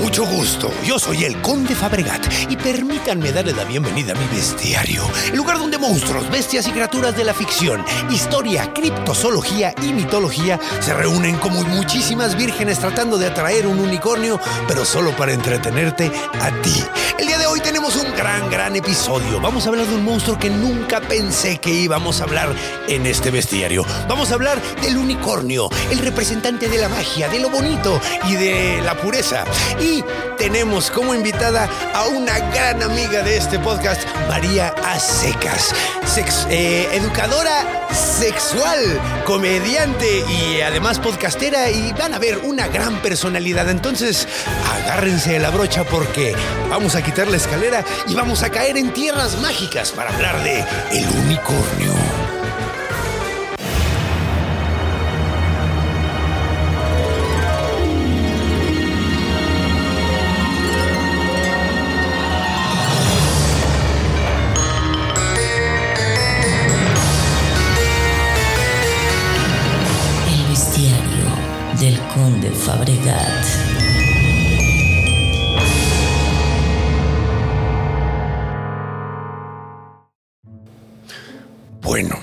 Mucho gusto. Yo soy el Conde Fabregat y permítanme darle la bienvenida a mi bestiario, el lugar donde monstruos, bestias y criaturas de la ficción, historia, criptozoología y mitología se reúnen como muchísimas vírgenes tratando de atraer un unicornio, pero solo para entretenerte a ti. El día de hoy tenemos un gran, gran episodio. Vamos a hablar de un monstruo que nunca pensé que íbamos a hablar en este bestiario. Vamos a hablar del unicornio, el representante de la magia, de lo bonito y de la pureza. Y tenemos como invitada a una gran amiga de este podcast, María Acecas, eh, educadora sexual, comediante y además podcastera y van a ver una gran personalidad. Entonces, agárrense de la brocha porque vamos a quitar la escalera y vamos a caer en tierras mágicas para hablar de el unicornio. Conde Fabregat. Bueno,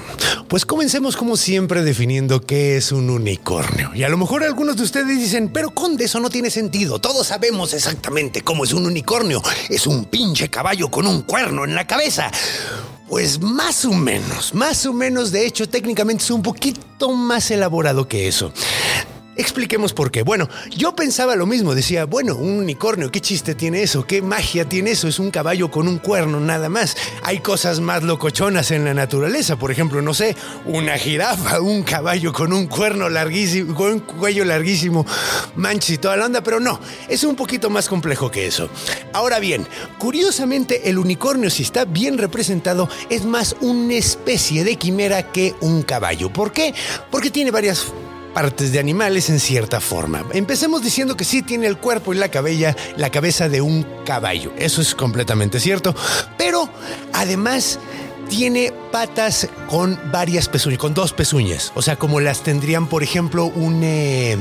pues comencemos como siempre definiendo qué es un unicornio. Y a lo mejor algunos de ustedes dicen, pero Conde, eso no tiene sentido. Todos sabemos exactamente cómo es un unicornio. Es un pinche caballo con un cuerno en la cabeza. Pues más o menos, más o menos, de hecho, técnicamente es un poquito más elaborado que eso. Expliquemos por qué. Bueno, yo pensaba lo mismo, decía, bueno, un unicornio, ¿qué chiste tiene eso? ¿Qué magia tiene eso? Es un caballo con un cuerno nada más. Hay cosas más locochonas en la naturaleza, por ejemplo, no sé, una jirafa, un caballo con un cuerno larguísimo, con un cuello larguísimo, manches y toda la onda, pero no, es un poquito más complejo que eso. Ahora bien, curiosamente el unicornio, si está bien representado, es más una especie de quimera que un caballo. ¿Por qué? Porque tiene varias partes de animales en cierta forma. Empecemos diciendo que sí tiene el cuerpo y la cabella, la cabeza de un caballo. Eso es completamente cierto. Pero además tiene patas con varias pezuñas, con dos pezuñas. O sea, como las tendrían, por ejemplo, un, eh,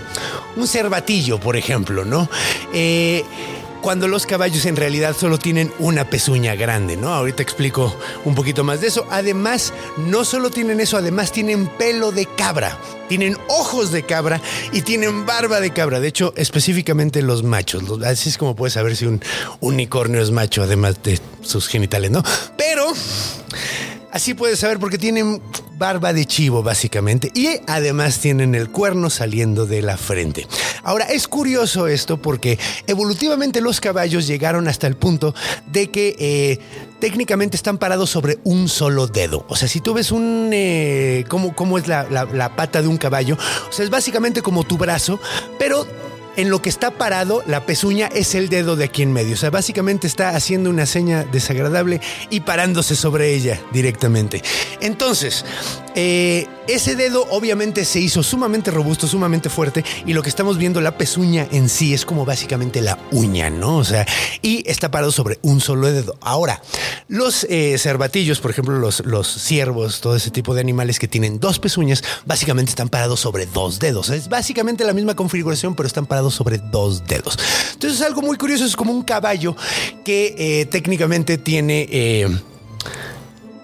un cervatillo, por ejemplo, ¿no? Eh, cuando los caballos en realidad solo tienen una pezuña grande, ¿no? Ahorita explico un poquito más de eso. Además, no solo tienen eso, además tienen pelo de cabra, tienen ojos de cabra y tienen barba de cabra. De hecho, específicamente los machos. Así es como puedes saber si un unicornio es macho, además de sus genitales, ¿no? Pero Así puedes saber porque tienen barba de chivo, básicamente. Y además tienen el cuerno saliendo de la frente. Ahora, es curioso esto porque evolutivamente los caballos llegaron hasta el punto de que eh, técnicamente están parados sobre un solo dedo. O sea, si tú ves un... eh, cómo, es la- la pata de un caballo, o sea, es básicamente como tu brazo, pero en lo que está parado, la pezuña es el dedo de aquí en medio. O sea, básicamente está haciendo una seña desagradable y parándose sobre ella directamente. Entonces, eh, ese dedo obviamente se hizo sumamente robusto, sumamente fuerte. Y lo que estamos viendo, la pezuña en sí, es como básicamente la uña, ¿no? O sea, y está parado sobre un solo dedo. Ahora, los eh, cervatillos, por ejemplo, los, los ciervos, todo ese tipo de animales que tienen dos pezuñas, básicamente están parados sobre dos dedos. Es básicamente la misma configuración, pero están parados sobre dos dedos. Entonces es algo muy curioso, es como un caballo que eh, técnicamente tiene... eh,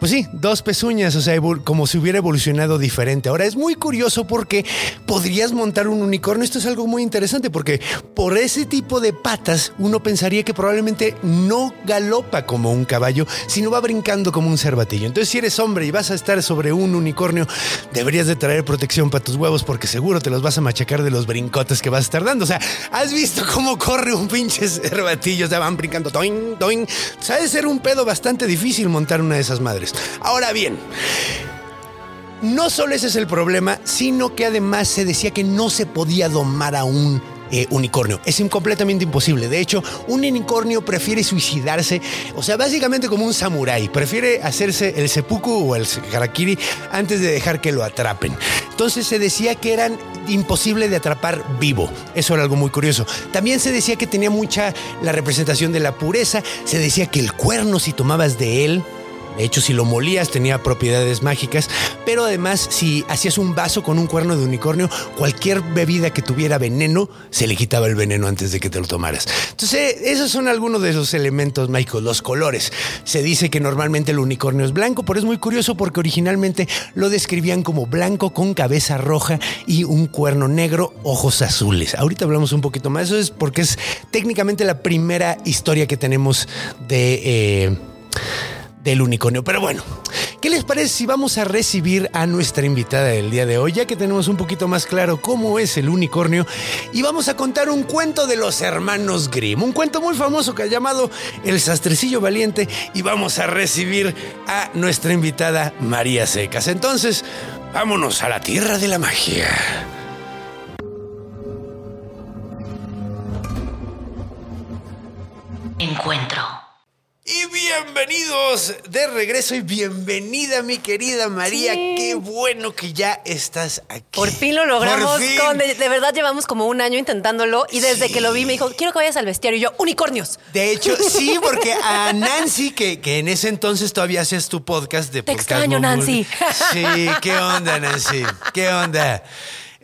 pues sí, dos pezuñas, o sea, como si hubiera evolucionado diferente. Ahora es muy curioso porque podrías montar un unicornio. Esto es algo muy interesante porque por ese tipo de patas uno pensaría que probablemente no galopa como un caballo, sino va brincando como un cervatillo. Entonces, si eres hombre y vas a estar sobre un unicornio, deberías de traer protección para tus huevos porque seguro te los vas a machacar de los brincotes que vas a estar dando. O sea, ¿has visto cómo corre un pinche cervatillo? O sea, van brincando, toing, toing. Sabe ser un pedo bastante difícil montar una de esas madres. Ahora bien, No solo ese es el problema, sino que además se decía que no se podía domar a un eh, unicornio. Es completamente imposible. De hecho, un unicornio prefiere suicidarse, o sea, básicamente como un samurái. Prefiere hacerse el seppuku o el harakiri antes de dejar que lo atrapen. Entonces se decía que eran imposible de atrapar vivo. Eso era algo muy curioso. También se decía que tenía mucha la representación de la pureza. Se decía que el cuerno, si tomabas de él, de hecho, si lo molías tenía propiedades mágicas, pero además si hacías un vaso con un cuerno de unicornio, cualquier bebida que tuviera veneno, se le quitaba el veneno antes de que te lo tomaras. Entonces, esos son algunos de esos elementos mágicos, los colores. Se dice que normalmente el unicornio es blanco, pero es muy curioso porque originalmente lo describían como blanco con cabeza roja y un cuerno negro, ojos azules. Ahorita hablamos un poquito más, eso es porque es técnicamente la primera historia que tenemos de... eh, del unicornio. Pero bueno, ¿qué les parece si vamos a recibir a nuestra invitada del día de hoy, ya que tenemos un poquito más claro cómo es el unicornio? Y vamos a contar un cuento de los hermanos Grimm, un cuento muy famoso que ha llamado El Sastrecillo Valiente, y vamos a recibir a nuestra invitada María Secas. Entonces, vámonos a la tierra de la magia. Encuentro. Y bienvenidos de regreso y bienvenida mi querida María. Sí. Qué bueno que ya estás aquí. Por fin lo logramos. Fin. con- de, de verdad llevamos como un año intentándolo y desde Sí. que lo vi me dijo, quiero que vayas al bestiario. Y yo, unicornios. De hecho, sí, porque a Nancy, que, que en ese entonces todavía hacías tu podcast de Te podcast extraño, Momul. Nancy. Sí, qué onda, Nancy. ¿Qué onda?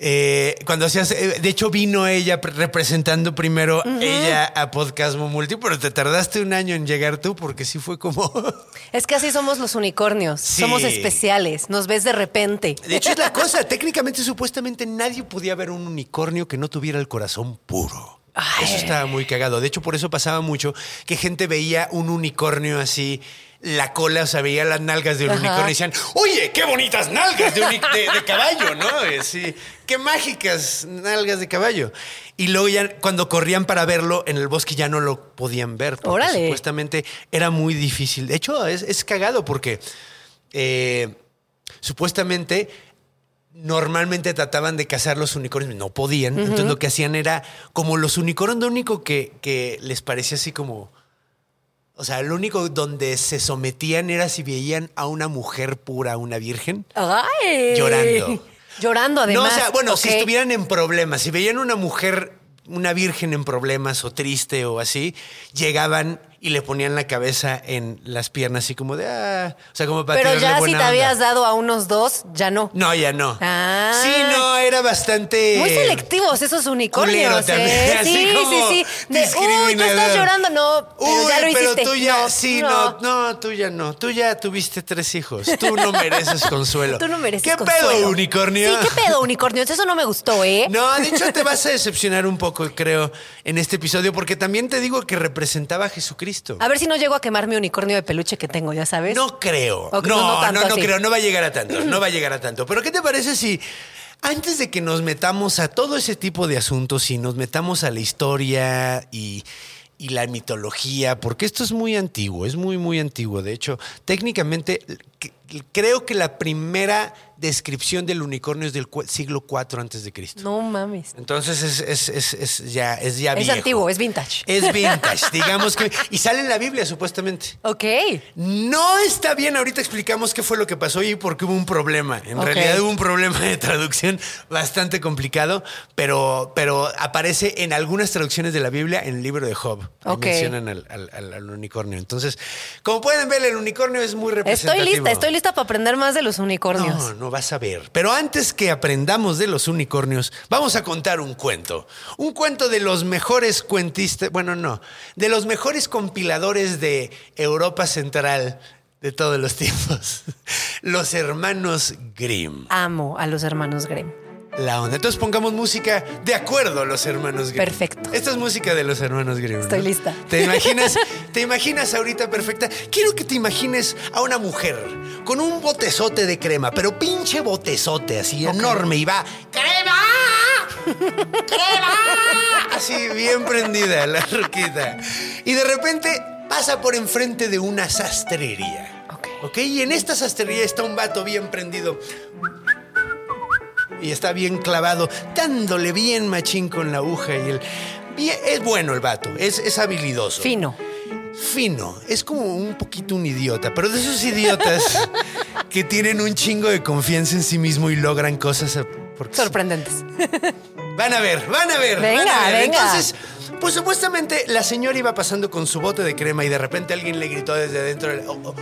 Eh, cuando hacías, eh, de hecho vino ella pre- representando primero ella a Podcast Multi, pero te tardaste un año en llegar tú porque sí fue como... Es que así somos los unicornios. Sí. Somos especiales. Nos ves de repente. De hecho es la cosa, técnicamente supuestamente nadie podía ver un unicornio que no tuviera el corazón puro. Eso estaba muy cagado. De hecho, por eso pasaba mucho que gente veía un unicornio así, la cola, o sea, veía las nalgas del Ajá. unicornio y decían, oye, qué bonitas nalgas de, de- de caballo, ¿no? Sí, qué mágicas nalgas de caballo. Y luego ya cuando corrían para verlo en el bosque ya no lo podían ver. Porque Órale. supuestamente era muy difícil. De hecho, es, es cagado porque eh, supuestamente normalmente trataban de cazar los unicornios, no podían. Entonces lo que hacían era, como los unicornios, lo único que, que les parecía así como... O sea, lo único donde se sometían era si veían a una mujer pura, una virgen. ¡Ay! Llorando. Llorando, además. No, o sea, bueno, si estuvieran en problemas, si veían una mujer, una virgen en problemas o triste o así, llegaban y le ponían la cabeza en las piernas así como de, ah, o sea, como para Pero ya si te onda. habías dado a unos dos, ya no. No, ya no. Ah. Sí, no, era bastante. Muy selectivos esos unicornios. ¿eh? Sí, sí, sí. De, uy, tú estás llorando. No, pero Uy, ya lo pero hiciste. tú ya, No, sí, no. no, tú ya no. Tú ya tuviste tres hijos. Tú no mereces consuelo. Tú no mereces ¿Qué consuelo. pedo, unicornio? Sí, ¿qué pedo, unicornios? Eso no me gustó, ¿eh? No, de hecho te vas a decepcionar un poco, creo, en este episodio, porque también te digo que representaba a Jesucristo. A ver si no llego a quemar mi unicornio de peluche que tengo, ya sabes. No creo. No, no, no no, tanto no, así. creo. No va a llegar a tanto. No va a llegar a tanto. Pero ¿qué te parece si antes de que nos metamos a todo ese tipo de asuntos y nos metamos a la historia y, y la mitología, porque esto es muy antiguo, es muy, muy antiguo. De hecho, técnicamente creo que la primera descripción del unicornio es del siglo IV antes de Cristo. No mames. Entonces es, es- es- es ya, es ya Es viejo. antiguo, es vintage. Es vintage, digamos que. Y sale en la Biblia, supuestamente. Ok. No está bien, ahorita explicamos qué fue lo que pasó y por qué hubo un problema. En realidad hubo un problema de traducción bastante complicado, pero, pero aparece en algunas traducciones de la Biblia en el libro de Job. Ahí Ok. mencionan al, al- unicornio. Entonces, como pueden ver, el unicornio es muy Estoy representativo. lista, estoy lista para aprender más de los unicornios. No, no vas a ver. Pero antes que aprendamos de los unicornios, vamos a contar un cuento. Un cuento de los mejores cuentistas, bueno, no, de los mejores compiladores de Europa Central de todos los tiempos. Los hermanos Grimm. Amo a los hermanos Grimm. La onda. Entonces pongamos música de acuerdo a los hermanos Grimm. Perfecto. Esta es música de los hermanos Grimm. ¿no? Estoy lista. ¿Te imaginas? ¿Te imaginas ahorita perfecta? Quiero que te imagines a una mujer con un botezote de crema, pero pinche botezote así enorme y va ¡Crema! ¡Crema! Así bien prendida la ruquita. Y de repente pasa por enfrente de una sastrería. Ok. ¿Ok? Y en esta sastrería está un vato bien prendido. Y está bien clavado, dándole bien machín con la aguja y el. bien- es bueno el vato, es, es habilidoso. Fino. Fino, es como un poquito un idiota, pero de esos idiotas que tienen un chingo de confianza en sí mismo y logran cosas. eh, Porque Sorprendentes. Van a ver, van a ver. Venga, van a ver. venga. Entonces, pues supuestamente la señora iba pasando con su bote de crema y de repente alguien le gritó desde adentro. o- o-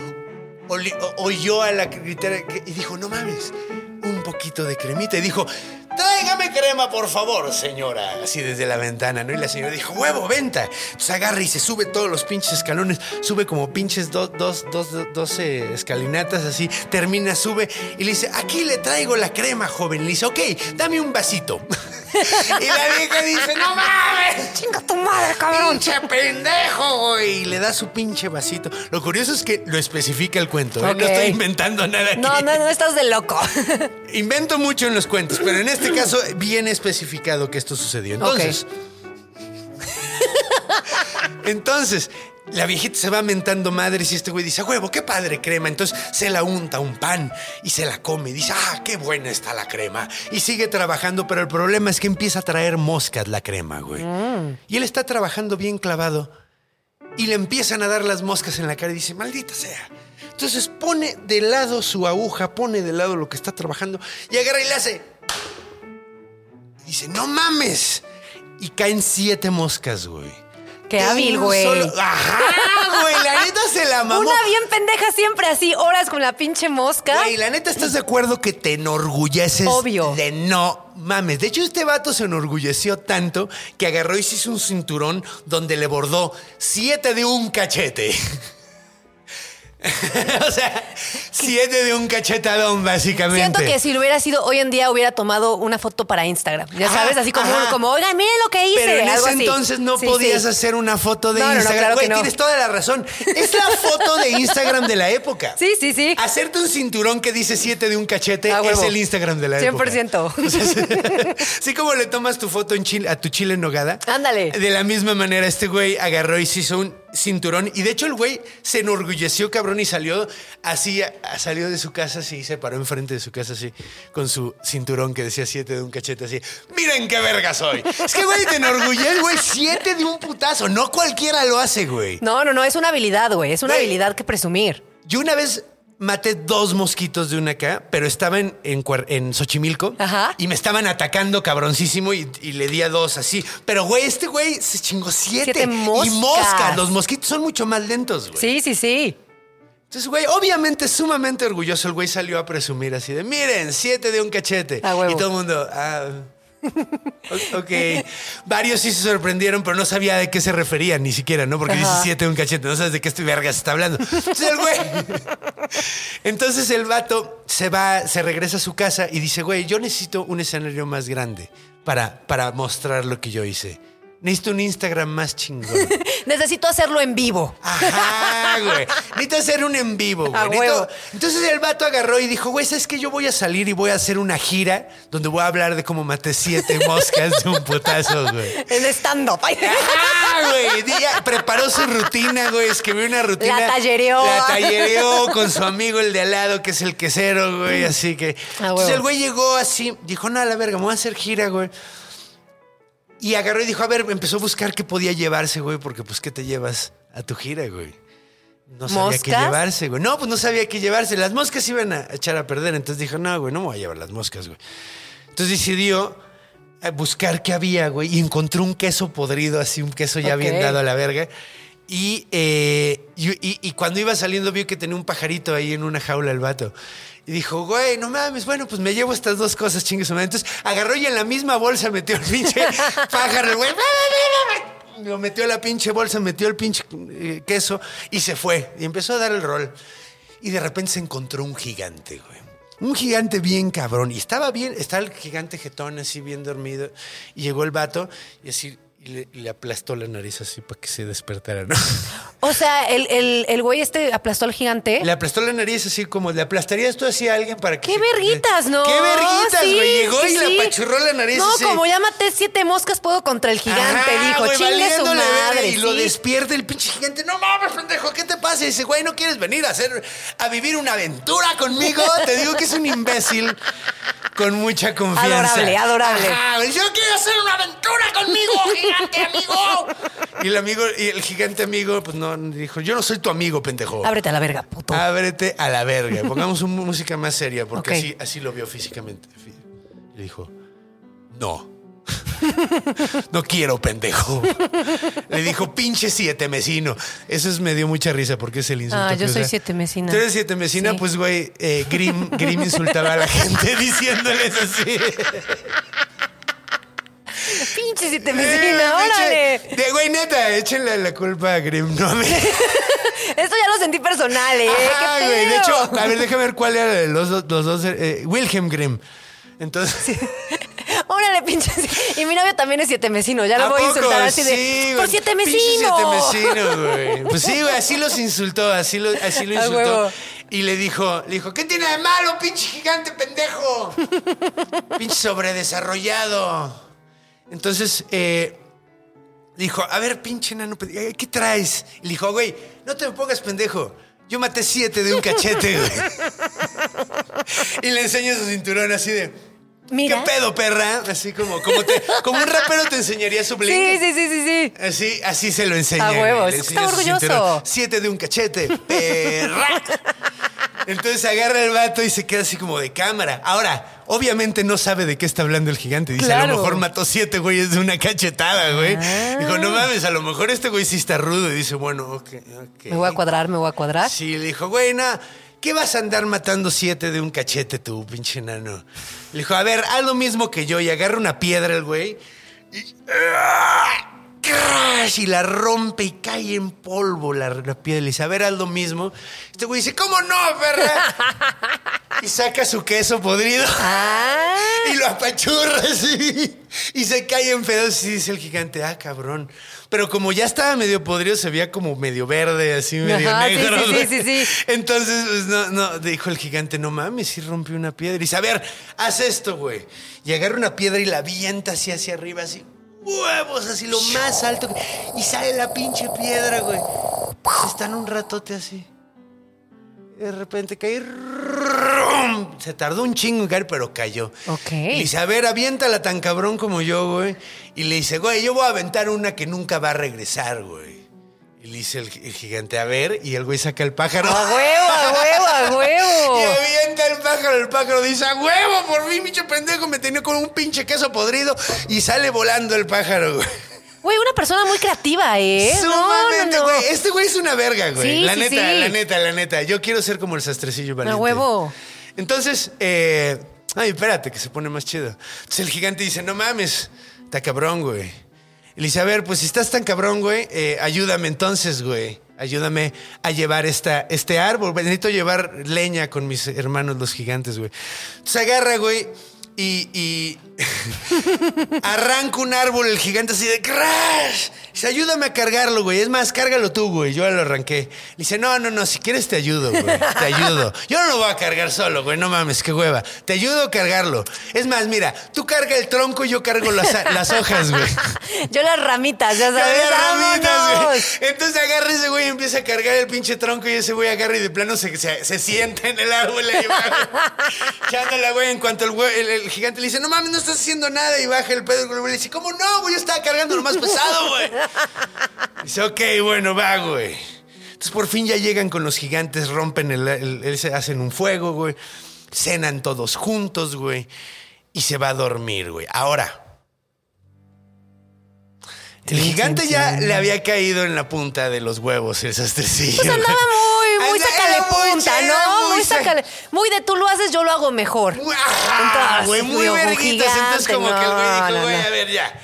oli- o- oyó a la gritera y dijo, no mames, un poquito de cremita. Y dijo, tráigame crema, por favor, señora. Así desde la ventana, ¿no? Y la señora dijo, huevo, venta. Entonces agarra y se sube todos los pinches escalones. Sube como pinches dos, dos, dos, doce escalinatas así. Termina, sube y le dice, aquí le traigo la crema, joven. Le dice, ok, dame un vasito. y la vieja dice, no mames. Chinga tu madre, cabrón. ¡Pinche pendejo, güey! Y le da su pinche vasito. Lo curioso es que lo especifica el cuento. ¿eh? No estoy inventando nada aquí. No, no, no estás de loco. Invento mucho en los cuentos, pero en este caso viene especificado que esto sucedió. Entonces. Entonces, la viejita se va mentando madres y este güey dice, "A huevo, qué padre crema. Entonces se la unta un pan y se la come. Y dice, ah, qué buena está la crema. Y sigue trabajando, pero el problema es que empieza a traer moscas la crema, güey. Y él está trabajando bien clavado y le empiezan a dar las moscas en la cara y dice, maldita sea. Entonces pone de lado su aguja, pone de lado lo que está trabajando y agarra y le hace. Y dice, no mames. Y caen siete moscas, güey. Qué hábil, güey. solo- Ajá, güey. La neta se la mamó. Una bien pendeja siempre así, horas con la pinche mosca. Güey, la neta, ¿estás de acuerdo que te enorgulleces Obvio. de no mames? De hecho, este vato se enorgulleció tanto que agarró y se hizo un cinturón donde le bordó siete de un cachete. o sea, siete de un cachetadón, básicamente. Siento que si lo hubiera sido hoy en día hubiera tomado una foto para Instagram. Ya sabes, así como, ajá. como oigan, miren lo que hice. Pero en ese así. entonces no Sí, podías sí. hacer una foto de No, no, no, Instagram. claro que Güey, no. tienes toda la razón. Es la foto de Instagram de la época. Sí, sí, sí. Hacerte un cinturón que dice 7 de un cachete A es el Instagram de la época. 100%. O sea, Así como le tomas tu foto en chile, a tu chile en nogada. Ándale. De la misma manera, este güey agarró y se hizo un cinturón. Y de hecho, el güey se enorgulleció, cabrón, y salió así, salió de su casa así, se paró enfrente de su casa así, con su cinturón que decía siete de un cachete así. Miren qué verga soy. Es que, güey, te enorgullece, güey, siete de un putazo. No cualquiera lo hace, güey. No, no, no, es una habilidad, güey. Es una Güey. habilidad que presumir. Yo una vez maté dos mosquitos de una acá, pero estaban en, en Xochimilco Ajá. y me estaban atacando cabroncísimo y, y le di a dos así. Pero, güey, este güey se chingó siete. Siete moscas. Y moscas. Los mosquitos son mucho más lentos, güey. Sí, sí, sí. Entonces, güey, obviamente sumamente orgulloso, el güey salió a presumir así de, miren, siete de un cachete. A huevo. Y todo el mundo, ah... Ok. Varios sí se sorprendieron, pero no sabía de qué se referían ni siquiera, ¿no? Porque Ajá. dice siete un cachete, no sabes de qué este verga se está hablando. Entonces el güey. Entonces el vato se va, se regresa a su casa y dice, güey, yo necesito un escenario más grande para, para mostrar lo que yo hice. Necesito un Instagram más chingón. Necesito hacerlo en vivo. Ajá, güey. Necesito hacer un en vivo, güey. Necesito-. Entonces el vato agarró y dijo, güey, ¿sabes qué? Yo voy a salir y voy a hacer una gira donde voy a hablar de cómo maté siete moscas de un putazo, güey. En stand-up. Ajá, güey. Preparó su rutina, güey. Escribió una rutina. La tallereó. La tallereó con su amigo el de al lado, que es el quesero, güey. Así que. Ah, Entonces el güey llegó así, dijo, no, a la verga, me voy a hacer gira, güey. Y agarró y dijo, a ver, empezó a buscar qué podía llevarse, güey, porque pues, ¿qué te llevas a tu gira, güey? No sabía qué llevarse, güey. No, pues no sabía qué llevarse. Las moscas iban a echar a perder. Entonces dijo, no, güey, no me voy a llevar las moscas, güey. Entonces decidió eh, buscar qué había, güey, y encontró un queso podrido, así, un queso ya bien dado a la verga. Y, eh, y, y- y cuando iba saliendo vio que tenía un pajarito ahí en una jaula el vato. Y dijo, güey, no mames, bueno, pues me llevo estas dos cosas, chingue su madre. Entonces agarró y en la misma bolsa metió el pinche pájaro, el güey. Lo metió a la pinche bolsa, metió el pinche eh, queso y se fue. Y empezó a dar el rol. Y de repente se encontró un gigante, güey. Un gigante bien cabrón. Y estaba bien, estaba el gigante jetón así bien dormido. Y llegó el vato y así, y le, aplastó la nariz así para que se despertara, ¿no? O sea, el, el, el güey este aplastó al gigante. Le aplastó la nariz así como le aplastarías tú así a alguien para que. ¡Qué se- verguitas, no! ¡Qué verguitas, Sí, güey! Llegó sí, y sí. le apachurró la nariz No, así. como ya maté siete moscas, puedo contra el gigante. Ajá, dijo, güey, chingue su madre. Y lo despierta el pinche gigante. No mames, pendejo, ¿qué te pasa? Y dice, güey, ¿no quieres venir a hacer, a vivir una aventura conmigo? Te digo que es un imbécil con mucha confianza. Adorable, adorable. Ajá, yo quiero hacer una aventura conmigo, gigante amigo. Y el amigo, y el gigante amigo, pues no, dijo, yo no soy tu amigo, pendejo. Ábrete a la verga, puto. Ábrete a la verga. Pongamos una música más seria, porque así, así lo vio físicamente. Y le dijo, no. No quiero, pendejo. Le dijo, pinche siete mesino. Eso es, me dio mucha risa porque es el insulto. Ah, yo soy usa. siete mesina. Tú eres siete mesina, Sí. pues, güey, eh, Grim, Grim insultaba a la gente diciéndoles así. Pinche siete Eh, mesina, órale. pinche- De, güey, neta, échenle la culpa a Grim, no a mí. Esto ya lo sentí personal, ¿eh? Ajá, ¿Qué güey. De hecho, a ver, déjame ver cuál era de los, dos- los dos. eh, Wilhelm Grimm. Entonces. Órale, pinche. Y mi novio también es siete mesino. Ya lo ¿A voy a insultar así de. Sí, güey. ¡Por siete mesino! siete mesino, güey. Pues sí, güey, así los insultó, así lo, así lo insultó. Y le dijo, le dijo, ¿qué tiene de malo, pinche gigante pendejo? pinche sobredesarrollado. Entonces, eh, dijo, a ver, pinche nano, pendejo, ¿qué traes? Y le dijo, güey, no te me pongas pendejo. Yo maté siete de un cachete, güey. y le enseña su cinturón así de. Mira. ¿Qué pedo, perra? Así como, como, te, como un rapero te enseñaría su bling. Sí, sí, sí, sí, sí. Así, así se lo enseña. A huevo, güey. Le es que está orgulloso. cinturón. Siete de un cachete, perra. Entonces agarra el vato y se queda así como de cámara. Ahora, obviamente no sabe de qué está hablando el gigante. Dice, a lo mejor mató siete güeyes de una cachetada, güey. Ah. Dijo, no mames, a lo mejor este güey sí está rudo. Y dice, bueno, ok, ok. Me voy a cuadrar, me voy a cuadrar. Sí, le dijo, güey, no, ¿qué vas a andar matando siete de un cachete tú, pinche nano? Le dijo, a ver, haz lo mismo que yo y agarra una piedra el güey y... ¡crash! Y la rompe y cae en polvo la, la dice, a ver, haz lo mismo. Este güey dice, ¿cómo no, perra? y saca su queso podrido. Ah. Y lo apachurra así. Y se cae en pedazos y dice el gigante, ah, cabrón. Pero como ya estaba medio podrido, se veía como medio verde, así medio Ajá, negro. sí, sí, sí, sí. Entonces, pues no, no, dijo el gigante, no mames, sí rompió una piedra. Y dice, a ver, haz esto, güey. Y agarra una piedra y la avienta así hacia arriba, así. Huevos, así lo más alto. que- Y sale la pinche piedra, güey. Están un ratote así. De repente cae. ¡rum! Se tardó un chingo en caer, pero cayó. Ok. Y le dice, a ver, aviéntala tan cabrón como yo, güey. Y le dice, güey, yo voy a aventar una que nunca va a regresar, güey. Y le dice el, el gigante, a ver, y el güey saca el pájaro. A huevo, a huevo, a Y huevo. avienta el pájaro, el pájaro dice, a huevo, por fin, pinche pendejo, me tenía con un pinche queso podrido. Y sale volando el pájaro, güey. Güey, una persona muy creativa, ¿eh? No, Sumamente, no, no. güey. Este güey es una verga, güey. Sí, la sí, neta, sí. la neta, la neta. Yo quiero ser como el sastrecillo valiente. huevo. Entonces, eh, ay, espérate, que se pone más chido. Entonces el gigante dice, no mames, está cabrón, güey. Y pues si estás tan cabrón, güey, eh, ayúdame entonces, güey. Ayúdame a llevar esta, este árbol. güey. Necesito llevar leña con mis hermanos los gigantes, güey. Entonces agarra, güey, y, y arranca un árbol el gigante así de crash. Dice, ayúdame a cargarlo, güey. Es más, cárgalo tú, güey. Yo lo arranqué. Le dice, no, no, no, si quieres te ayudo, güey. Te ayudo. Yo no lo voy a cargar solo, güey. No mames, qué hueva. Te ayudo a cargarlo. Es más, mira, tú carga el tronco y yo cargo las, las hojas, güey. Yo las ramitas, ya sabes. Había ramitas, güey. Entonces agarra ese güey y empieza a cargar el pinche tronco y ese güey agarra y de plano se, se, se sienta en el árbol ahí. Echándole, güey, en cuanto el, güey- el, el gigante le dice, no mames, no estás haciendo nada y baja el pedo. El güey le dice, ¿cómo no, güey? Yo estaba cargando lo más pesado, güey. Dice, ok, bueno, va, güey. Entonces por fin ya llegan con los gigantes, rompen el, el- el- se hacen un fuego, güey. Cenan todos juntos, güey. Y se va a dormir, güey. Ahora, el gigante ya le había caído en la punta de los huevos el sastrecillo. Pues andaba muy, muy punta, ¿no? Muy. Muy de tú lo haces, yo lo hago mejor. Ajá, Entonces, güey, muy digo, verguitas. Entonces como que el güey dijo, no, güey, no. a ver, ya.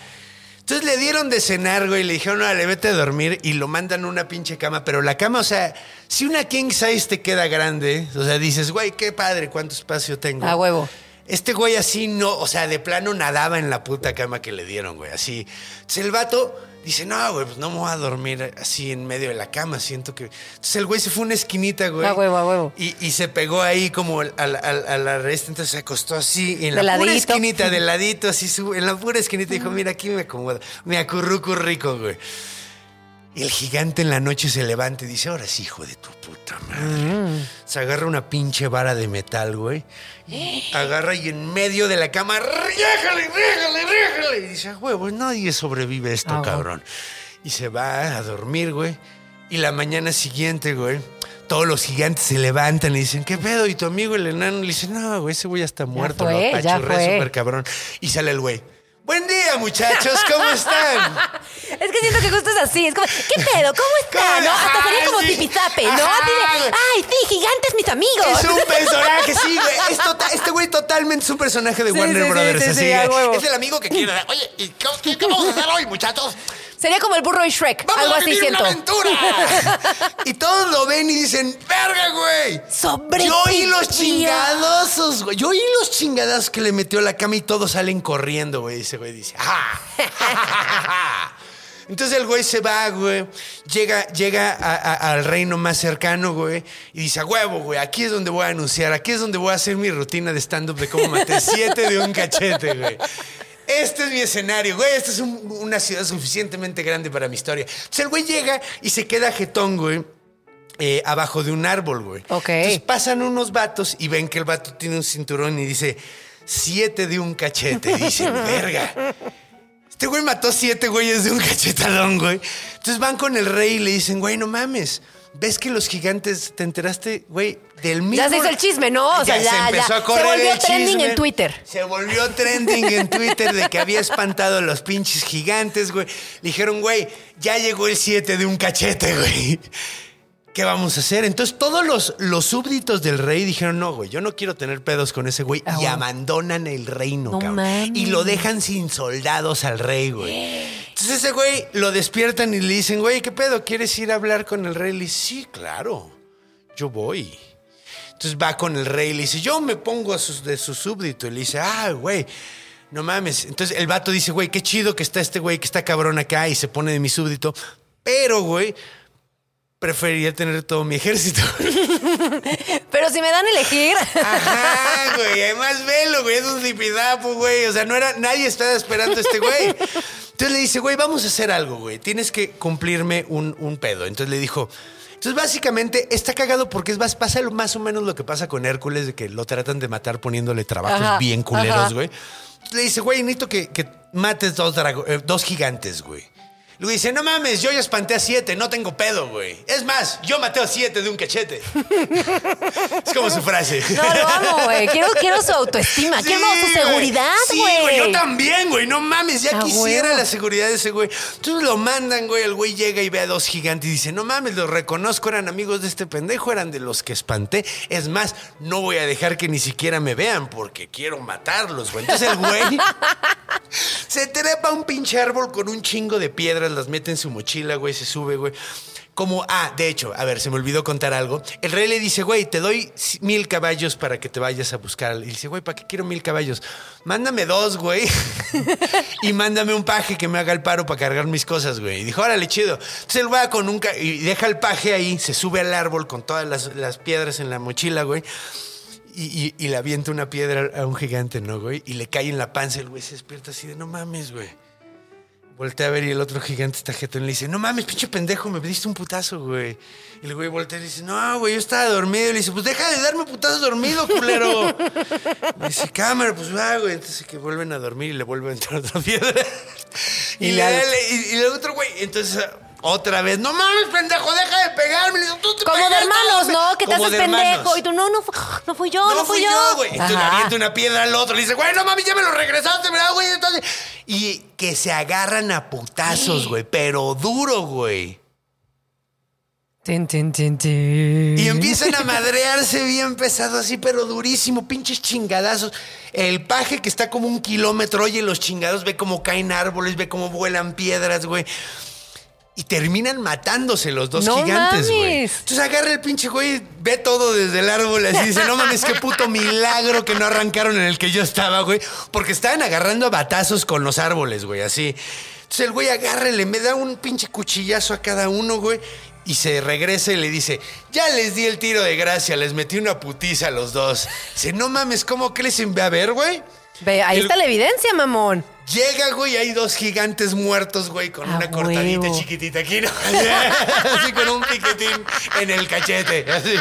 Entonces le dieron de cenar, güey, le dijeron, le vete a dormir y lo mandan a una pinche cama. Pero la cama, o sea, si una king size te queda grande, o sea, dices, güey, qué padre, cuánto espacio tengo. A huevo. Este güey así no, o sea, de plano nadaba en la puta cama que le dieron, güey, así. Entonces el vato dice, no, güey, pues no me voy a dormir así en medio de la cama, siento que... Entonces el güey se fue a una esquinita, güey. A huevo, a huevo. Y, y se pegó ahí como a la resta, entonces se acostó así, en De la pura esquinita, de ladito, así, en la pura esquinita, dijo, mira, aquí me acomodo, me acurruco rico, güey. Y el gigante en la noche se levanta y dice, ahora sí, hijo de tu puta madre. Mm. Se agarra una pinche vara de metal, güey. y Agarra y en medio de la cama, ¡riéjale, riéjale, riéjale! Y dice, "Ah, huevo, nadie sobrevive a esto, Ah, cabrón. Y se va a dormir, güey. Y la mañana siguiente, güey, todos los gigantes se levantan y dicen, ¿qué pedo? Y tu amigo el enano le dice, no, güey, ese güey ya está muerto, fue, lo ya apachurré súper cabrón. Y sale el güey. Buen día, muchachos, ¿cómo están? Es que siento que justo es así. Es como, ¿qué pedo? ¿Cómo está? ¿Cómo? ¿No? Hasta sería como tipizape, ¿no? Ay, sí, gigantes mis amigos. Es un personaje, sí, güey. Es tota- este güey totalmente es un personaje de Sí, Warner sí, Brothers. sí, así, es el amigo que quiere. Oye, ¿y qué, qué- qué vamos a hacer hoy, muchachos? Sería como el burro y Shrek. ¡Vamos algo a así siento. una aventura! y todos lo ven y dicen, ¡verga, güey! Sobre Yo oí los chingadosos, güey. Yo oí los chingadazos que le metió a la cama y todos salen corriendo, güey. Ese güey dice, ¡ah! Entonces el güey se va, güey. Llega, llega a- a- al reino más cercano, güey. Y dice, a huevo, güey, aquí es donde voy a anunciar. Aquí es donde voy a hacer mi rutina de stand-up de cómo maté siete de un cachete, güey. Este es mi escenario, güey. Esta es un- una ciudad suficientemente grande para mi historia. Entonces el güey llega y se queda jetón, güey. eh, abajo de un árbol, güey. Ok. Entonces pasan unos vatos y ven que el vato tiene un cinturón y dice, siete de un cachete. Y dicen, verga. Este güey mató siete güeyes de un cachetadón, güey. Entonces van con el rey y le dicen, güey, no mames. ¿Ves que los gigantes, te enteraste, güey, del mismo... Ya se hizo el chisme, ¿no? O sea, ya, se empezó ya. a correr Se volvió el trending chisme. en Twitter. Se volvió trending en Twitter de que había espantado a los pinches gigantes, güey. Le dijeron, güey, ya llegó el 7 de un cachete, güey. ¿Qué vamos a hacer? Entonces todos los, los súbditos del rey dijeron, no, güey, yo no quiero tener pedos con ese güey. Ah, y abandonan el reino, No cabrón. Y lo dejan sin soldados al rey, güey. Entonces ese güey lo despiertan y le dicen, güey, ¿qué pedo? ¿Quieres ir a hablar con el rey? Le dice, sí, claro, yo voy. Entonces va con el rey y le dice, yo me pongo a sus, de su súbdito. Y le dice, ah, güey, no mames. Entonces el vato dice, güey, qué chido que está este güey que está cabrón acá y se pone de mi súbdito. Pero, güey, preferiría tener todo mi ejército. Pero si me dan a elegir. Ajá, güey. Además, velo, güey. Es un zipizapo, güey. O sea, no era, nadie estaba esperando a este güey. Entonces le dice, güey, vamos a hacer algo, güey. Tienes que cumplirme un, un pedo. Entonces le dijo. Entonces, básicamente, está cagado porque es pasa más o menos lo que pasa con Hércules, de que lo tratan de matar poniéndole trabajos Ajá, bien culeros, ajá. güey. Entonces le dice, güey, necesito que, que mates dos, drago- eh, dos gigantes, güey. Luego dice, no mames, yo ya espanté a siete, no tengo pedo, güey. Es más, yo maté a siete de un cachete. es como su frase. No, lo amo, güey. Quiero, quiero su autoestima. Sí, quiero su güey. seguridad, Sí, güey. Yo también, güey. No mames, ya quisiera la seguridad de ese güey. Entonces lo mandan, güey. El güey llega y ve a dos gigantes y dice: No mames, los reconozco, eran amigos de este pendejo, eran de los que espanté. Es más, no voy a dejar que ni siquiera me vean porque quiero matarlos, güey. Entonces el güey se trepa a un pinche árbol con un chingo de piedras, las mete en su mochila, güey, se sube, güey. Como, ah, de hecho, a ver, se me olvidó contar algo. El rey le dice, güey, te doy mil caballos para que te vayas a buscar. Y dice, güey, ¿para qué quiero mil caballos? Mándame dos, güey. y mándame un paje que me haga el paro para cargar mis cosas, güey. Y dijo, órale, chido. Entonces él va con un... y deja el paje ahí, se sube al árbol con todas las, las piedras en la mochila, güey. Y, y- y le avienta una piedra a un gigante, ¿no, güey? Y le cae en la panza. El güey se despierta así de, no mames, güey. Voltea a ver y el otro gigante está jetón y le dice, no mames, pinche pendejo, me diste un putazo, güey. Y el güey voltea y le dice, no, güey, yo estaba dormido. Y le dice, pues deja de darme putazos dormido, culero. Y dice, cámara, pues va, güey. Entonces que vuelven a dormir y le vuelve a entrar otra piedra. Y, Y le la- y el otro güey, entonces otra vez, no mames, pendejo, deja de pegarme. Le dice, "Tú te Como de pegaste, hermanos, güey". ¿no? Que te Como haces de hermanos. pendejo. Y tú, no, no, fu- no fui yo, no, fui yo. güey. Entonces le Ajá. avienta una piedra al otro. Le dice, güey, no mames, ya me lo regresaste, ¿verdad, güey? Entonces, y que se agarran a putazos, güey. Pero duro, güey. Tin, tin, tin, tin. Y empiezan a madrearse bien pesado, así, pero durísimo, pinches chingadazos. El paje que está como un kilómetro, oye los chingados, ve cómo caen árboles, ve cómo vuelan piedras, güey. Y terminan matándose los dos No gigantes, güey. Entonces agarra el pinche güey, ve todo desde el árbol así, dice, no mames, qué puto milagro que no arrancaron en el que yo estaba, güey. Porque estaban agarrando a batazos con los árboles, güey, así. Entonces el güey agarra y le me da un pinche cuchillazo a cada uno, güey. Y se regresa y le dice, ya les di el tiro de gracia, les metí una putiza a los dos. Dice, no mames, ¿cómo crecen? Ve a ver, güey. Ve, ahí El- está la evidencia, mamón. Llega, güey, hay dos gigantes muertos, güey, con A una cortadita chiquitita aquí, ¿no? Así con un piquetín en el cachete. así.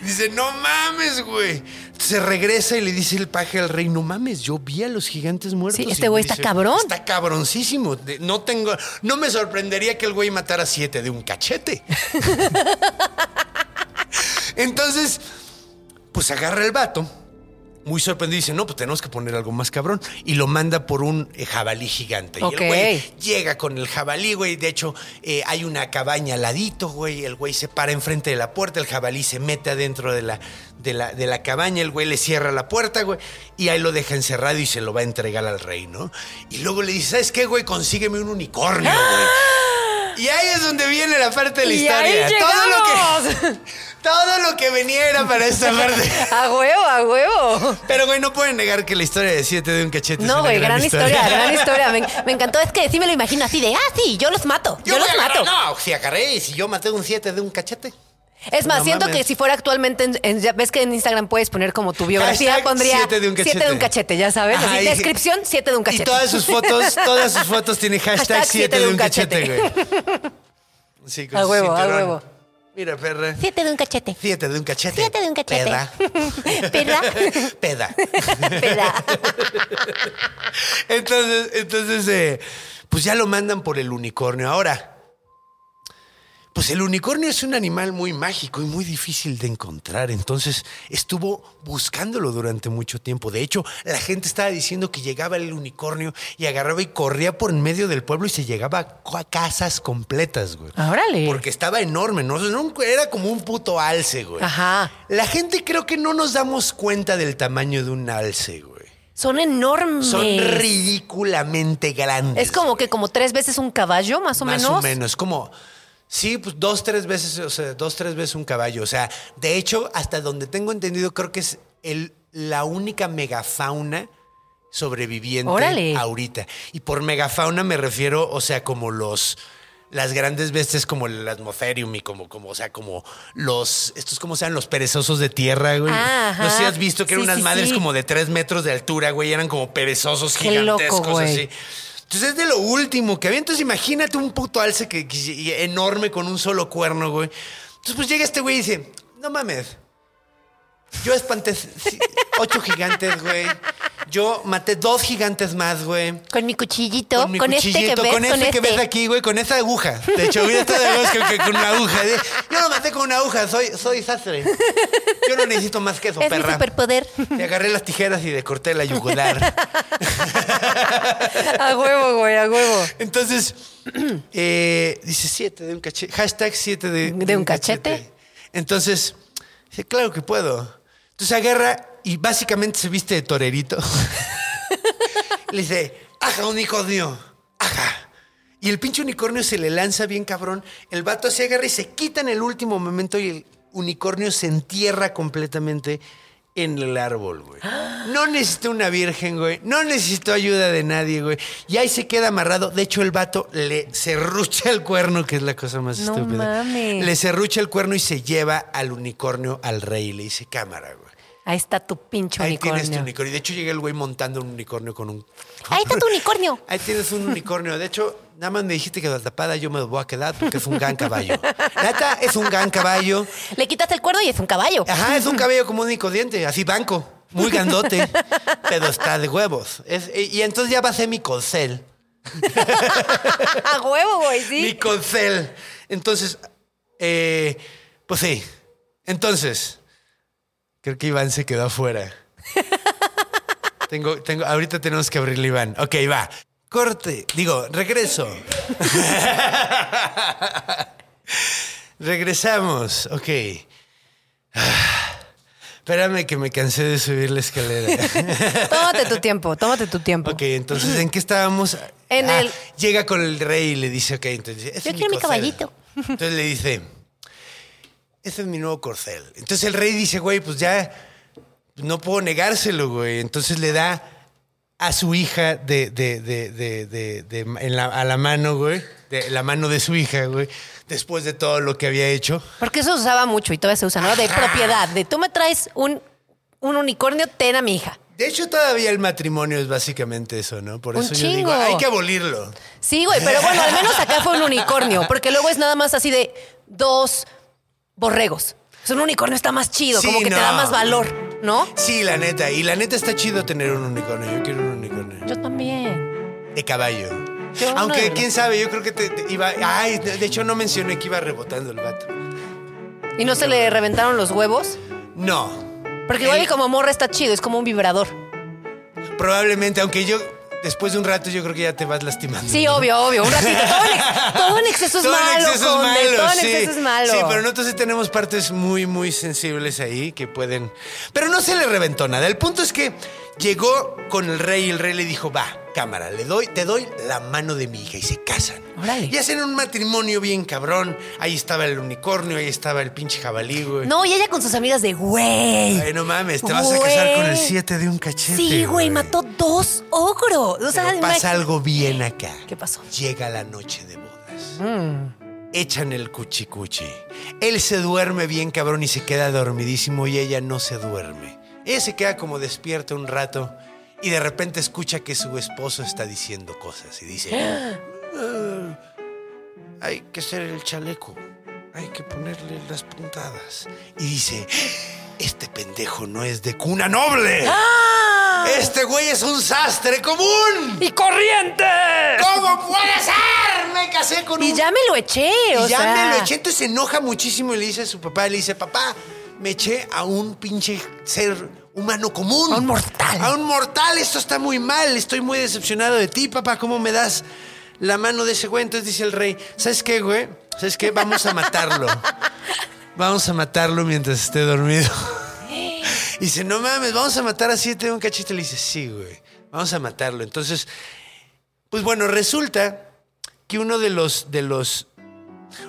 Dice, no mames, güey. Se regresa y le dice el paje al rey, no mames, yo vi a los gigantes muertos. Sí, este güey está dice, cabrón. Está cabroncísimo. No tengo, no me sorprendería que el güey matara siete de un cachete. Entonces, pues agarra el vato, muy sorprendido, y dice, no, pues tenemos que poner algo más cabrón. Y lo manda por un eh, jabalí gigante. Y el güey llega con el jabalí, güey. De hecho, eh, hay una cabaña al ladito, güey. El güey se para enfrente de la puerta, el jabalí se mete adentro de la, de la, de la cabaña, el güey le cierra la puerta, güey. Y ahí lo deja encerrado y se lo va a entregar al rey, ¿no? Y luego le dice, ¿sabes qué, güey? Consígueme un unicornio, güey. Y ahí es donde viene la parte de la Y historia. ahí todo lo que todo lo que venía era para esta parte. A huevo, a huevo. Pero, güey, no pueden negar que la historia de siete de un cachete es No, una güey, gran historia, gran historia. Me, me encantó, es que sí me lo imagino así de, ah, sí, yo los mato, yo, Yo los mato. No, si agarré y si yo maté un siete de un cachete. Es más, No siento mames. que si fuera actualmente, en- en- ya ves que en Instagram puedes poner como tu biografía, Hashtag pondría siete de un cachete. siete de un cachete, ya sabes. Ajá, Así, y- descripción, siete de un Y cachete. todas sus fotos, todas sus fotos tienen hashtag, Hashtag 7 de un cachete, güey. Sí, A huevo, a huevo. Mira, perra. Siete de un cachete. Siete de un cachete. Siete de un cachete. Peda. Peda. Peda. Peda. Entonces, entonces eh, pues ya lo mandan por el unicornio. Ahora, pues el unicornio es un animal muy mágico y muy difícil de encontrar. Entonces estuvo buscándolo durante mucho tiempo. De hecho, la gente estaba diciendo que llegaba el unicornio y agarraba y corría por en medio del pueblo y se llegaba a casas completas, güey. Órale. Porque estaba enorme, ¿no? Era como un puto alce, güey. Ajá. La gente creo que no nos damos cuenta del tamaño de un alce, güey. Son enormes. Son ridículamente grandes. Es como que como tres veces un caballo, más o más menos. o menos. Como, sí, pues dos, tres veces, o sea, dos, tres veces un caballo. O sea, de hecho, hasta donde tengo entendido, creo que es el, la única megafauna sobreviviente Órale. ahorita. Y por megafauna me refiero, o sea, como los las grandes bestias como el Atmospherium y como, como, o sea, como los, estos como sean los perezosos de tierra, güey. Ah, no sé si has visto que Sí, eran unas sí, madres sí. como de tres metros de altura, güey, eran como perezosos Qué loco, gigantescos güey. así. Entonces es de lo último que había. Entonces imagínate un puto alce que, que- enorme con un solo cuerno, güey. Entonces pues llega este güey y dice, no mames. Yo espanté ocho gigantes, güey. Yo maté dos gigantes más, güey. Con mi cuchillito, Con mi con este que cuchillito, ves, con con, este que ves este. aquí, güey, con esa aguja. De hecho, ahorita está de con una aguja. Yo lo maté con una aguja, soy, soy sastre. Yo no necesito más que eso, Es mi perra. superpoder. Le agarré las tijeras y le corté la yugular. A huevo, güey, a huevo. Entonces, eh, dice siete de un cachete. Hashtag siete de, ¿De un cachete? Entonces, dice, claro que puedo. Entonces agarra y básicamente se viste de torerito. le dice, aja, unicornio, aja. Y el pinche unicornio se le lanza bien cabrón. El vato se agarra y se quita en el último momento y el unicornio se entierra completamente en el árbol, güey. No necesitó una virgen, güey. No necesitó ayuda de nadie, güey. Y ahí se queda amarrado. De hecho, el vato le serrucha el cuerno, que es la cosa más No estúpida. mames. Le serrucha el cuerno y se lleva al unicornio al rey. Y le dice, cámara, güey. Ahí está tu pinche Ahí unicornio. tienes tu unicornio. De hecho, llega el güey montando un unicornio con un... Ahí está tu unicornio. Ahí tienes un unicornio. De hecho, nada más me dijiste que la tapada yo me voy a quedar porque es un gran caballo. Neta, es un gran caballo. Le quitas el cuerno y es un caballo. Ajá, es un caballo como un único diente, así banco, muy grandote, pero está de huevos. Es- y y entonces ya va a ser mi corcel. A huevo, güey, Mi sí. corcel. Entonces, eh, pues sí. Entonces, creo que Iván se quedó afuera. Tengo, tengo, ahorita tenemos que abrirle Iván. Ok, va. Corte. Digo, regreso. Regresamos. Ok. Espérame que me cansé de subir la escalera. Tómate tu tiempo, tómate tu tiempo. ok, entonces, ¿en qué estábamos? En Ah, el- Llega con el rey y le dice, ok, entonces... "Ese Yo quiero mi corcel". caballito. Entonces le dice, ese es mi nuevo corcel. Entonces el rey dice, güey, pues ya no puedo negárselo, güey. Entonces le da a su hija de, de, de, de, de- de- en la- a la mano, güey, de la mano de su hija, güey, después de todo lo que había hecho. Porque eso se usaba mucho y todavía se usa, ¿no? De propiedad. De tú me traes un, un unicornio, ten a mi hija. De hecho, todavía el matrimonio es básicamente eso, ¿no? Por Un eso yo digo, chingo. hay que abolirlo. Sí, güey, pero bueno, al menos acá fue un unicornio, porque luego es nada más así de dos borregos. Un unicornio está más chido, Sí, como que te no. da más valor, ¿no? Sí, la neta. Y la neta está chido tener un unicornio. Yo quiero un unicornio. Yo también. De caballo. Yo no. Aunque, quién sabe, yo creo que te, te iba... Ay, de de hecho no mencioné que iba rebotando el vato. ¿Y no se le reventaron los huevos? No. Porque igual El- y como morra está chido, es como un vibrador. Probablemente, aunque yo... Después de un rato yo creo que ya te vas lastimando. Sí, ¿no? obvio, obvio. Un ratito. Todo en, ex- todo en exceso es Todo en malo, exceso Conde, malo, Todo en sí. exceso es malo. Sí, pero nosotros sí tenemos partes muy, muy sensibles ahí que pueden. Pero no se le reventó nada. El punto es que llegó con el rey y el rey le dijo: Va, cámara, le doy, te doy la mano de mi hija y se casan. Órale. Y hacen un matrimonio bien cabrón. Ahí estaba el unicornio, ahí estaba el pinche jabalí, güey. No, y ella con sus amigas de güey. Ay, no mames, te vas a casar con el Güey. 7 de un cachete. Sí, güey, mató dos ogros. O sea, Pero pasa algo bien acá. ¿Qué pasó? Llega la noche de bodas. Echan el cuchicuchi. Él se duerme bien cabrón y se queda dormidísimo y ella no se duerme. Ella se queda como despierta un rato y de repente escucha que su esposo está diciendo cosas y dice, "Ah, hay que hacer el chaleco, hay que ponerle las puntadas. Y dice, este pendejo no es de cuna noble. Este güey es un sastre común. ¡Y corriente! ¿Cómo puede ser? Me casé con Y un... ya me lo eché, o Y ya sea. me lo eché, entonces se enoja muchísimo y le dice a su papá, le dice, papá, me eché a un pinche ser humano común. A un mortal. A un mortal, esto está muy mal, estoy muy decepcionado de ti, papá, ¿cómo me das la mano de ese güey? Entonces dice el rey, ¿sabes qué, güey? ¿Sabes qué? Vamos a matarlo. Vamos a matarlo mientras esté dormido. Y dice, no mames, vamos a matar a siete de un cachito. Le dice, sí, güey, vamos a matarlo. Entonces, pues bueno, resulta que uno de los, de los,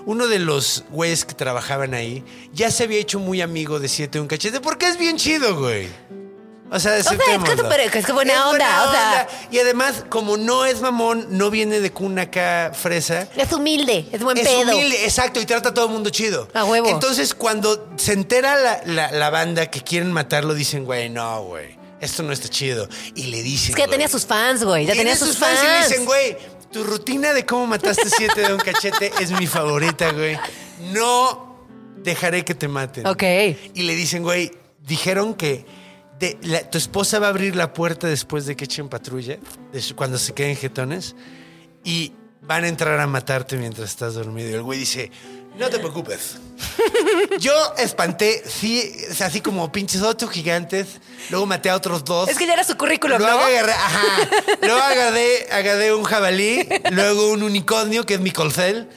uno de los güeyes que trabajaban ahí ya se había hecho muy amigo de siete de un cachete porque es bien chido, güey. O sea, es que aceptémoslo. súper- es que buena onda, o sea. Y además, como no es mamón, no viene de cuna acá fresa. Es humilde, es buen Es pedo. humilde, exacto, y trata a todo el mundo chido. A huevo. Entonces, cuando se entera la, la- la banda que quieren matarlo, dicen, güey, no, güey, esto no está chido. Y le dicen. Es que ya güey, tenía sus fans, güey. Ya tenía sus fans. y le dicen, güey, tu rutina de cómo mataste siete de un cachete es mi favorita, güey. No dejaré que te maten. Ok. Y le dicen, güey, dijeron que de- la- tu esposa va a abrir la puerta después de que echen patrulla, de su- cuando se queden jetones, y van a entrar a matarte mientras estás dormido. Y el güey dice, no te preocupes. Yo espanté, sí, o sea, así como pinches ocho gigantes, luego maté a otros dos. Es que ya era su currículum, Luego ¿no? agarré, ajá. Luego agarré, agarré un jabalí, luego un unicornio, que es mi colcel,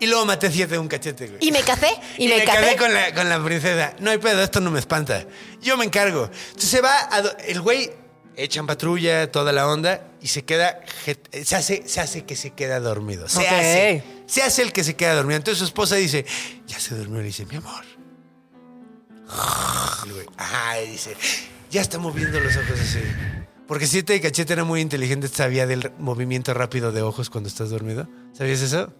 y luego maté siete de un cachete, güey. Y me casé, y, me, casé casé. con la, con la princesa. No hay pedo, esto no me espanta. Yo me encargo. Entonces se va, a el güey echan patrulla, toda la onda, y se queda, se hace, se hace que se queda dormido. Se hace. Se hace el que se queda dormido. Entonces su esposa dice, ya se durmió. Le dice, mi amor. Ajá, y dice, ya está moviendo los ojos así. Porque siete de cachete era muy inteligente, sabía del movimiento rápido de ojos cuando estás dormido. ¿Sabías eso?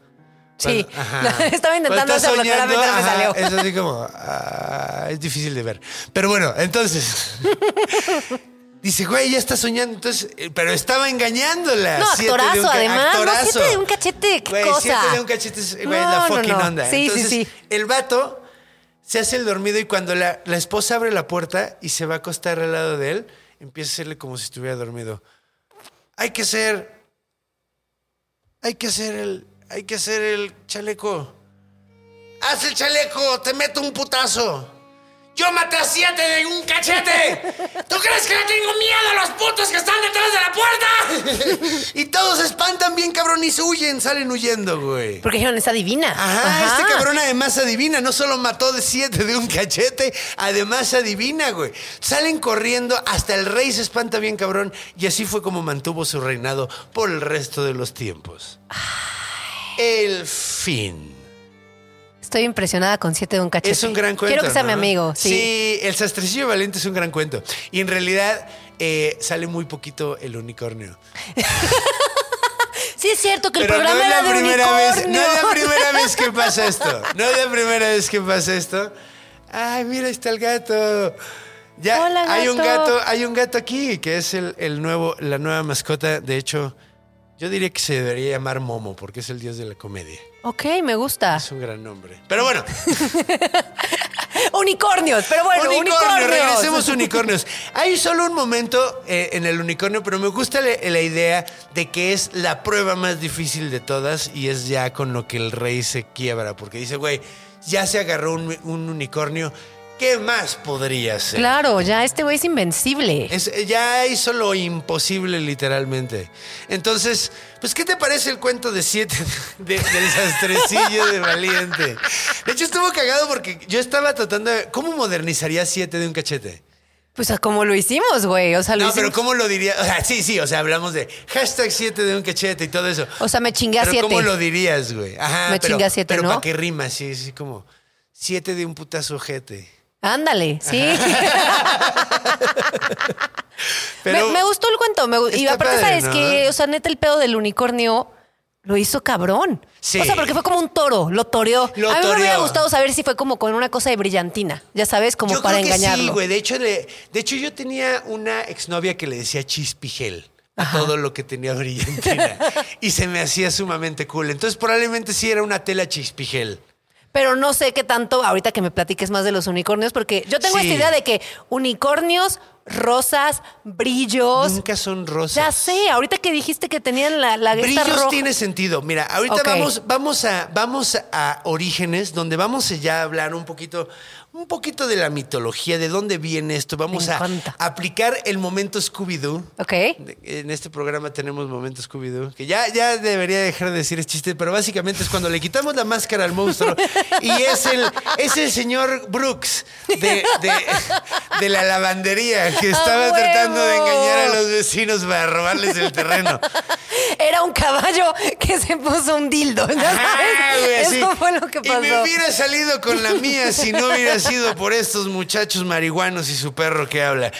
Sí. Cuando- ajá. Estaba intentando hacerlo, no me salió. Es así como, ah, es difícil de ver. Pero bueno, entonces. Dice, güey, ya está soñando. Entonces, eh, pero estaba engañándola. No, Siete de un actorazo, además. No, actorazo. siete de un cachete, qué Güey, cosa. siete de un cachete es güey, No, la no, fucking no. onda. Sí, sí, Entonces, sí. el vato se hace el dormido y cuando la, la esposa abre la puerta y se va a acostar al lado de él, empieza a hacerle como si estuviera dormido. Hay que hacer. Hay que hacer el. Hay que hacer el chaleco. ¡Haz el chaleco! ¡Te meto un putazo! Yo maté a siete de un cachete. ¿Tú crees que le tengo miedo a los putos que están detrás de la puerta? y todos se espantan bien, cabrón, y se huyen, salen huyendo, güey. Porque dijeron, es adivina. Ajá, este cabrón además adivina, no solo mató de siete de un cachete, además adivina, güey. Salen corriendo, hasta el rey se espanta bien, cabrón, y así fue como mantuvo su reinado por el resto de los tiempos. El fin. Estoy impresionada con siete de un cachete. Es un gran cuento. Quiero que sea ¿no? mi amigo. Sí. el sastrecillo valiente es un gran cuento. Y en realidad eh, sale muy poquito el unicornio. Sí, es cierto que el Pero no programa es era la de primera vez, unicornio. no es la primera vez que pasa esto. No es la primera vez que pasa esto. Ay, mira, ahí está el gato. Ya Hola, hay un gato. gato, hay un gato aquí que es el, el nuevo, la nueva mascota. De hecho, yo diría que se debería llamar Momo porque es el dios de la comedia. Ok, me gusta. Es un gran nombre. Pero bueno, Unicornios, pero bueno, unicornio, unicornios. regresemos a unicornios. Hay solo un momento eh, en el unicornio, pero me gusta la, la idea de que es la prueba más difícil de todas y es ya con lo que el rey se quiebra, porque dice, güey, ya se agarró un, un unicornio, ¿qué más podría ser? Claro, ya este güey es invencible. Es- ya hizo lo imposible, literalmente. Entonces, pues, ¿qué te parece el cuento de siete de- del sastrecillo de Valiente? De hecho, estuvo cagado porque yo estaba tratando de. ¿Cómo modernizaría siete de un cachete? Pues a como lo hicimos, güey. O sea, lo No, pero ¿cómo lo diría? O sea, sí, sí, o sea, hablamos de hashtag 7 de un cachete y todo eso. O sea, me chingué a pero siete. ¿cómo lo dirías, güey? Ajá, Me pero, chingué a siete, Pero ¿no? para que rima, sí, sí, como 7 de un putazo ojete. Ándale, sí. Pero me, me gustó el cuento. me y aparte, padre, ¿sabes ¿no? que O sea, neta, el pedo del unicornio lo hizo cabrón. Sí. O sea, porque fue como un toro, lo toreó. Lo a mí me hubiera gustado saber si fue como con una cosa de brillantina, ya sabes, como yo para creo que engañarlo. sí, güey. De hecho, le- de hecho, yo tenía una exnovia que le decía chispigel a todo lo que tenía brillantina. y se me hacía sumamente cool. Entonces, probablemente sí era una tela chispigel. Pero no sé qué tanto, ahorita que me platiques más de los unicornios, porque yo tengo Sí. esta idea de que unicornios, rosas, brillos. Nunca son rosas. Ya sé, ahorita que dijiste que tenían la, la Brillos roja- tiene sentido. Mira, ahorita vamos, vamos, a, vamos a Orígenes, donde vamos a ya hablar un poquito, un poquito de la mitología, de dónde viene esto. Vamos a aplicar el momento Scooby-Doo. Ok. En este programa tenemos momento Scooby-Doo, que ya, ya debería dejar de decir este chiste, pero básicamente es cuando le quitamos la máscara al monstruo y es el, es el señor Brooks de, de- de la lavandería que estaba ¡A tratando de engañar a los vecinos para robarles el terreno. Era un caballo que se puso un dildo. güey, Eso sí. fue lo que pasó. Y me hubiera salido con la mía si no hubiera sido por estos muchachos marihuanos y su perro que habla.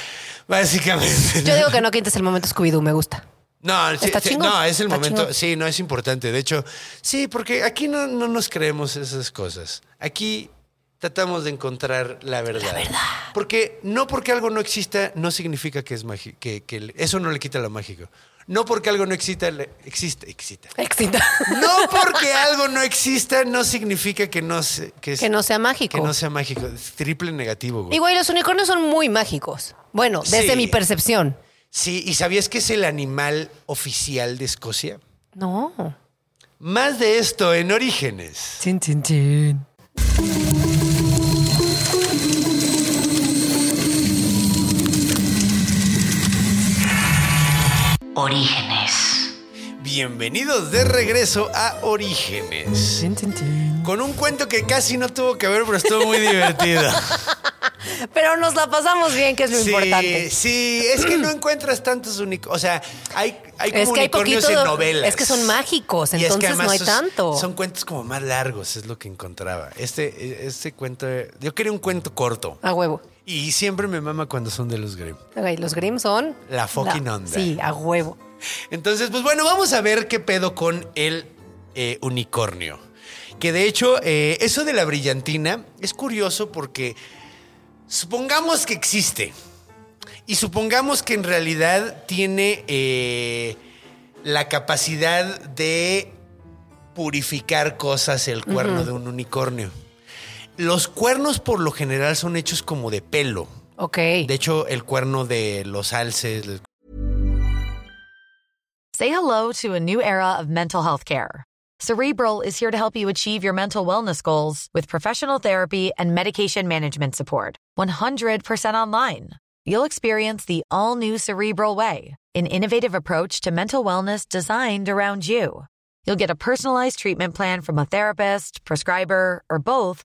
Básicamente. Yo digo que no quites el momento Scooby-Doo, me gusta. No, sí, no, es el momento. chingón. Sí, no es importante. De hecho, sí, porque aquí no, no nos creemos esas cosas. Aquí tratamos de encontrar la verdad. Porque no porque algo no exista, no significa que es mágico. Que, que eso no le quita lo mágico. No porque algo no exista, existe, exista. Excita. No porque algo no exista, no significa que no, se- que, no sea mágico. Que no sea mágico. Es triple negativo, güey. Y güey, los unicornios son muy mágicos. Bueno, desde Sí. mi percepción. Sí, ¿y sabías que es el animal oficial de Escocia? No. Más de esto en Orígenes. Chin, chin, chin. Orígenes. Bienvenidos de regreso a Orígenes. Con un cuento que casi no tuvo que ver, pero estuvo muy divertido. Pero nos la pasamos bien, que es lo sí, importante. sí, es que no encuentras tantos unicornios. O sea, hay, hay como Es que hay unicornios poquito- en novelas. es que son mágicos, Y es que entonces no hay tanto. Son cuentos como más largos, es lo que encontraba. Este, este cuento, yo quería un cuento corto. A huevo. Y siempre me mama cuando son de los Grimm. Güey, los Grimm son. La fucking onda. Sí, a huevo. Entonces, pues bueno, vamos a ver qué pedo con el eh, unicornio. Que de hecho, eh, eso de la brillantina es curioso porque supongamos que existe. Y supongamos que en realidad tiene eh, la capacidad de purificar cosas el cuerno de un unicornio. Los cuernos por lo general son hechos como de pelo. Ok. De hecho, el cuerno de los alces, Say hello to a new era of mental health care. Cerebral is here to help you achieve your mental wellness goals with professional therapy and medication management support. 100% online. You'll experience the all new Cerebral Way, an innovative approach to mental wellness designed around you. You'll get a personalized treatment plan from a therapist, prescriber, or both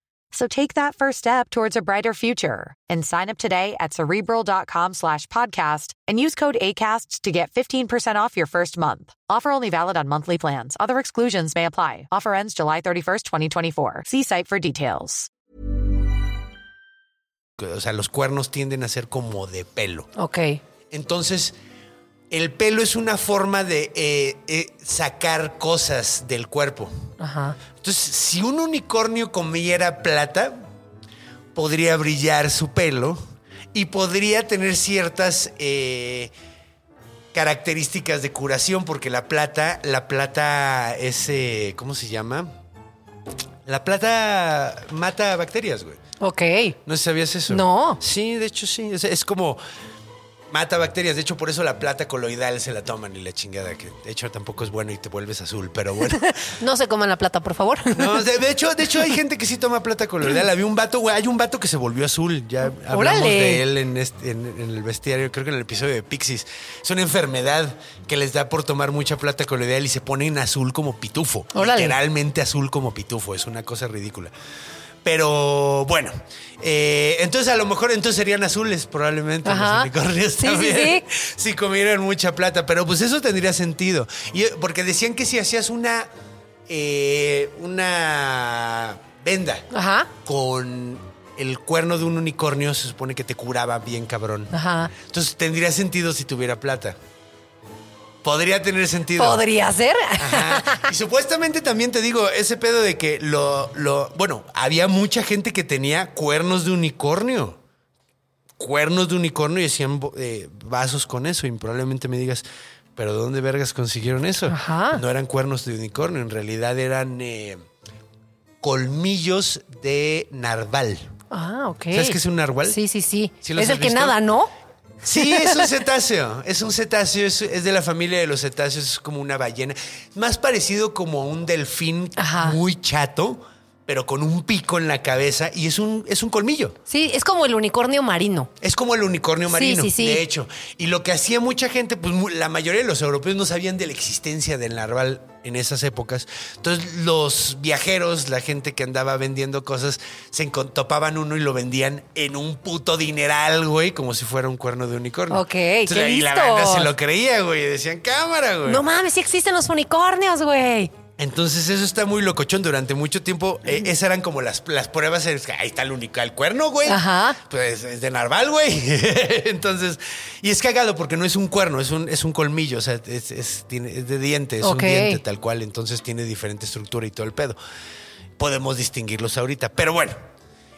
So take that first step towards a brighter future and sign up today at cerebral.com slash podcast and use code ACAST to get 15% off your first month. Offer only valid on monthly plans. Other exclusions may apply. Offer ends July 31st, 2024. See site for details. O sea, los cuernos tienden a ser como de pelo. Ok. Entonces, el pelo es una forma de eh, eh, sacar cosas del cuerpo. Ajá. Entonces, si un unicornio comiera plata, podría brillar su pelo y podría tener ciertas eh, características de curación, porque la plata, la plata es, ¿cómo se llama? La plata mata bacterias, güey. Ok. ¿No sabías eso? No. Sí, de hecho sí. Es, es como mata bacterias. De hecho, por eso la plata coloidal se la toman y la chingada, que de hecho tampoco es bueno y te vuelves azul, pero bueno. No se coman la plata, por favor. No, de, de hecho, de hecho hay gente que sí toma plata coloidal. Había un vato, güey, hay un vato que se volvió azul. Ya hablamos Órale. de él en, este- en- en el bestiario, creo que en el episodio de Pixies. Es una enfermedad que les da por tomar mucha plata coloidal y se ponen azul como pitufo. Órale. Literalmente azul como pitufo. Es una cosa ridícula. Pero bueno, eh, entonces a lo mejor entonces serían azules probablemente Ajá. los unicornios Sí, sí, también. sí. Si comieran mucha plata, pero pues eso tendría sentido. Y, eh, porque decían que si hacías una eh, una venda Ajá. con el cuerno de un unicornio, se supone que te curaba bien cabrón. Ajá. Entonces tendría sentido si tuviera plata. Podría tener sentido. Podría ser. Ajá. Y supuestamente también te digo, ese pedo de que lo, lo. Bueno, había mucha gente que tenía cuernos de unicornio. Cuernos de unicornio y hacían eh, vasos con eso. Y probablemente me digas, ¿pero dónde vergas consiguieron eso? Ajá. No eran cuernos de unicornio, en realidad eran eh, colmillos de narval. Ah, ok. ¿Sabes qué es un narwhal? Sí, sí, sí. ¿Sí los es el que nada, ¿no? Sí, es un cetáceo. Es un cetáceo, es, es de la familia de los cetáceos, es como una ballena. Más parecido como a un delfín Ajá. muy chato, pero con un pico en la cabeza y es un, es un colmillo. Sí, es como el unicornio marino. Es como el unicornio Sí, marino, sí, sí. de hecho. Y lo que hacía mucha gente, pues la mayoría de los europeos no sabían de la existencia del narval en esas épocas. Entonces los viajeros, la gente que andaba vendiendo cosas, se topaban uno y lo vendían en un puto dineral, güey, como si fuera un cuerno de unicornio. Ok, qué y la banda se lo creía, güey. Decían cámara, güey. No mames, sí existen los unicornios, güey. Entonces eso está muy locochón. Durante mucho tiempo, eh, esas eran como las, las pruebas. Ahí está el único, el cuerno, güey. Ajá. Pues es de narval, güey. Entonces, y es cagado porque no es un cuerno, es un, es un colmillo. O sea, es, es- tiene- es de diente, es Ok. un diente tal cual. Entonces tiene diferente estructura y todo el pedo. Podemos distinguirlos ahorita. Pero bueno,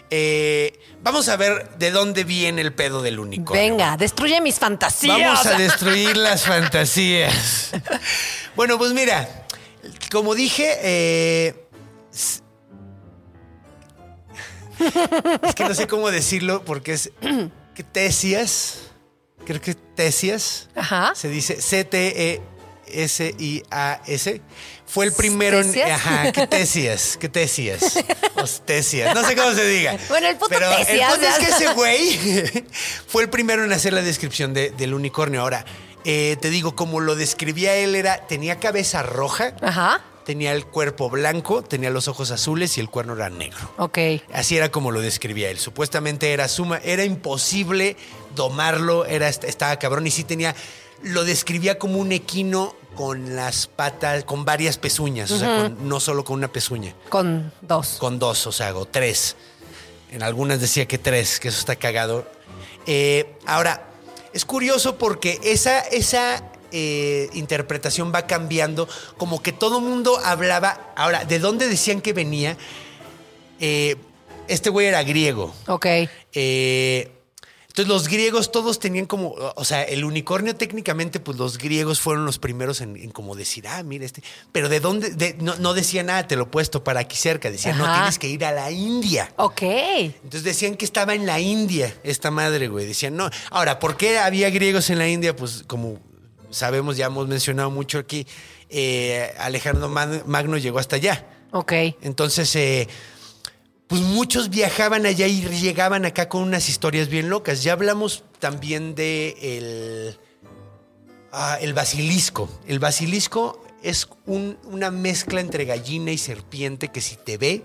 eh, vamos a ver de dónde viene el pedo del unicornio. Venga, destruye mis fantasías. Vamos a destruir las fantasías. Bueno, pues mira, como dije, eh, es que no sé cómo decirlo porque es que Tesias, creo que Tesias, Ajá. se dice C-T-E-S-I-A-S. Fue el primero en. Ajá, ¿qué Tesias? ¿Qué Tesias? O Tesias. No sé cómo se diga. Bueno, el puto Pero Tesias, El punto es que ese güey fue el primero en hacer la descripción de- del unicornio. Ahora, eh, te digo, como lo describía él, era. Tenía cabeza roja, Ajá. tenía el cuerpo blanco, tenía los ojos azules y el cuerno era negro. Ok. Así era como lo describía él. Supuestamente era suma, era imposible domarlo, era, estaba cabrón y sí tenía, lo describía como un equino con las patas, con varias pezuñas, o sea, con- no solo con una pezuña, Con dos. con dos, o sea, o tres. En algunas decía que tres, que eso está cagado. Eh, ahora, es curioso porque esa, esa eh, interpretación va cambiando, como que todo mundo hablaba. Ahora, ¿de dónde decían que venía? Eh, este güey era griego. Ok. Eh, Entonces los griegos todos tenían como, o sea, el unicornio técnicamente, pues los griegos fueron los primeros en, en como decir, ah, mira este, pero de dónde, de- no, no decían nada, te lo he puesto para aquí cerca, decían, no, tienes que ir a la India. Ok. Entonces decían que estaba en la India esta madre, güey. Decían, no. Ahora, ¿por qué había griegos en la India? Pues como sabemos, ya hemos mencionado mucho aquí, eh, Alejandro Mag- Magno llegó hasta allá. Ok. Entonces, eh, pues muchos viajaban allá y llegaban acá con unas historias bien locas. Ya hablamos también de el, ah, el basilisco. El basilisco es un- una mezcla entre gallina y serpiente que si te ve,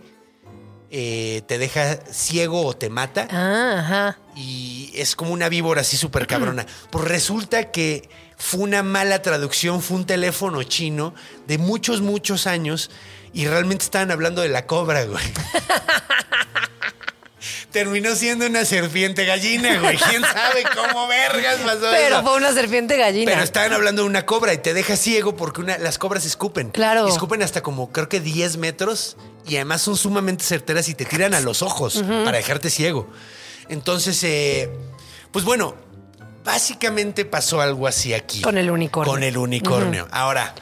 eh, te deja ciego o te mata Ah, ajá. y es como una víbora así súper cabrona. Pues resulta que fue una mala traducción, fue un teléfono chino de muchos, muchos años y realmente estaban hablando de la cobra, güey. Terminó siendo una serpiente gallina, güey. ¿Quién sabe cómo vergas pasó Pero eso? fue una serpiente gallina. Pero estaban hablando de una cobra y te deja ciego porque una- las cobras escupen. Claro. Y escupen hasta como creo que 10 metros y además son sumamente certeras y te tiran a los ojos para dejarte ciego. Entonces, eh, pues bueno, básicamente pasó algo así aquí. Con el unicornio. Con el unicornio. Ahora,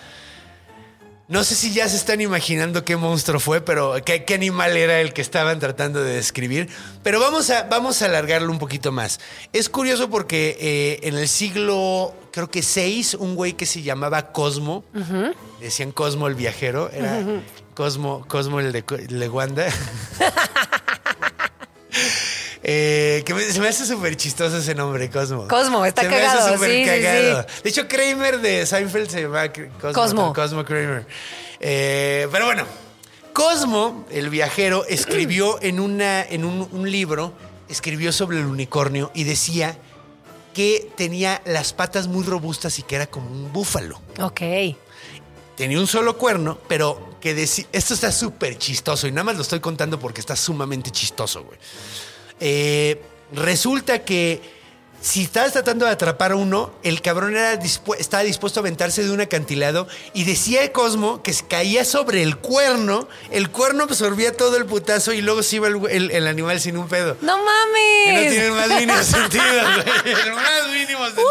no sé si ya se están imaginando qué monstruo fue, pero qué, qué animal era el que estaban tratando de describir. Pero vamos a, vamos a alargarlo un poquito más. Es curioso porque eh, en el siglo, creo que 6, un güey que se llamaba Cosmo, decían Cosmo el viajero, era Cosmo, Cosmo el de, el de Wanda. Eh, que me- se me hace súper chistoso ese nombre, Cosmo. Cosmo, está Se me hace cagado, súper sí, sí, cagado. De hecho, Kramer de Seinfeld se llama Cosmo. Cosmo. Cosmo Kramer. Eh, pero bueno, Cosmo, el viajero, escribió en, una, en un, un libro, escribió sobre el unicornio y decía que tenía las patas muy robustas y que era como un búfalo. Ok. Tenía un solo cuerno, pero que decía... Esto está súper chistoso y nada más lo estoy contando porque está sumamente chistoso, güey. Eh, resulta que si estabas tratando de atrapar a uno, el cabrón era dispu- estaba dispuesto a aventarse de un acantilado y decía Cosmo que se caía sobre el cuerno, el cuerno absorbía todo el putazo y luego se iba el, el- el animal sin un pedo. ¡No Que no mames! tiene el más mínimo sentido, güey. El más mínimo sentido,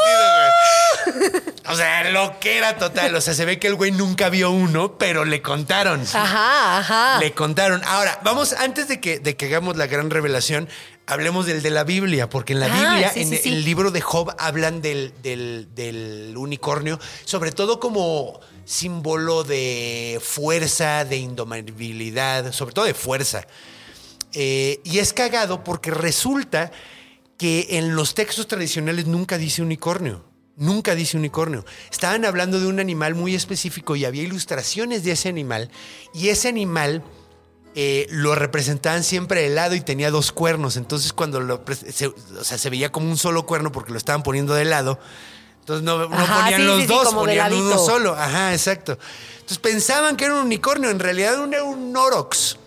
güey. O sea, lo que era total. O sea, se ve que el güey nunca vio uno, pero le contaron. Ajá, ajá. Le contaron. Ahora, vamos, antes de que, de que hagamos la gran revelación, hablemos del de la Biblia, porque en la Ah, Biblia, sí, en sí, sí. el libro de Job, hablan del, del- del unicornio, sobre todo como símbolo de fuerza, de indomabilidad, sobre todo de fuerza. Eh, y es cagado porque resulta que en los textos tradicionales nunca dice unicornio. Nunca dice unicornio. Estaban hablando de un animal muy específico y había ilustraciones de ese animal. Y ese animal eh, lo representaban siempre de lado y tenía dos cuernos. Entonces, cuando lo. Se, o sea, se veía como un solo cuerno porque lo estaban poniendo de lado. Entonces, no, no Ajá, ponían sí, los sí, sí, dos, de ponían uno solo. Ajá, exacto. Entonces, pensaban que era un unicornio. En realidad, era un orox.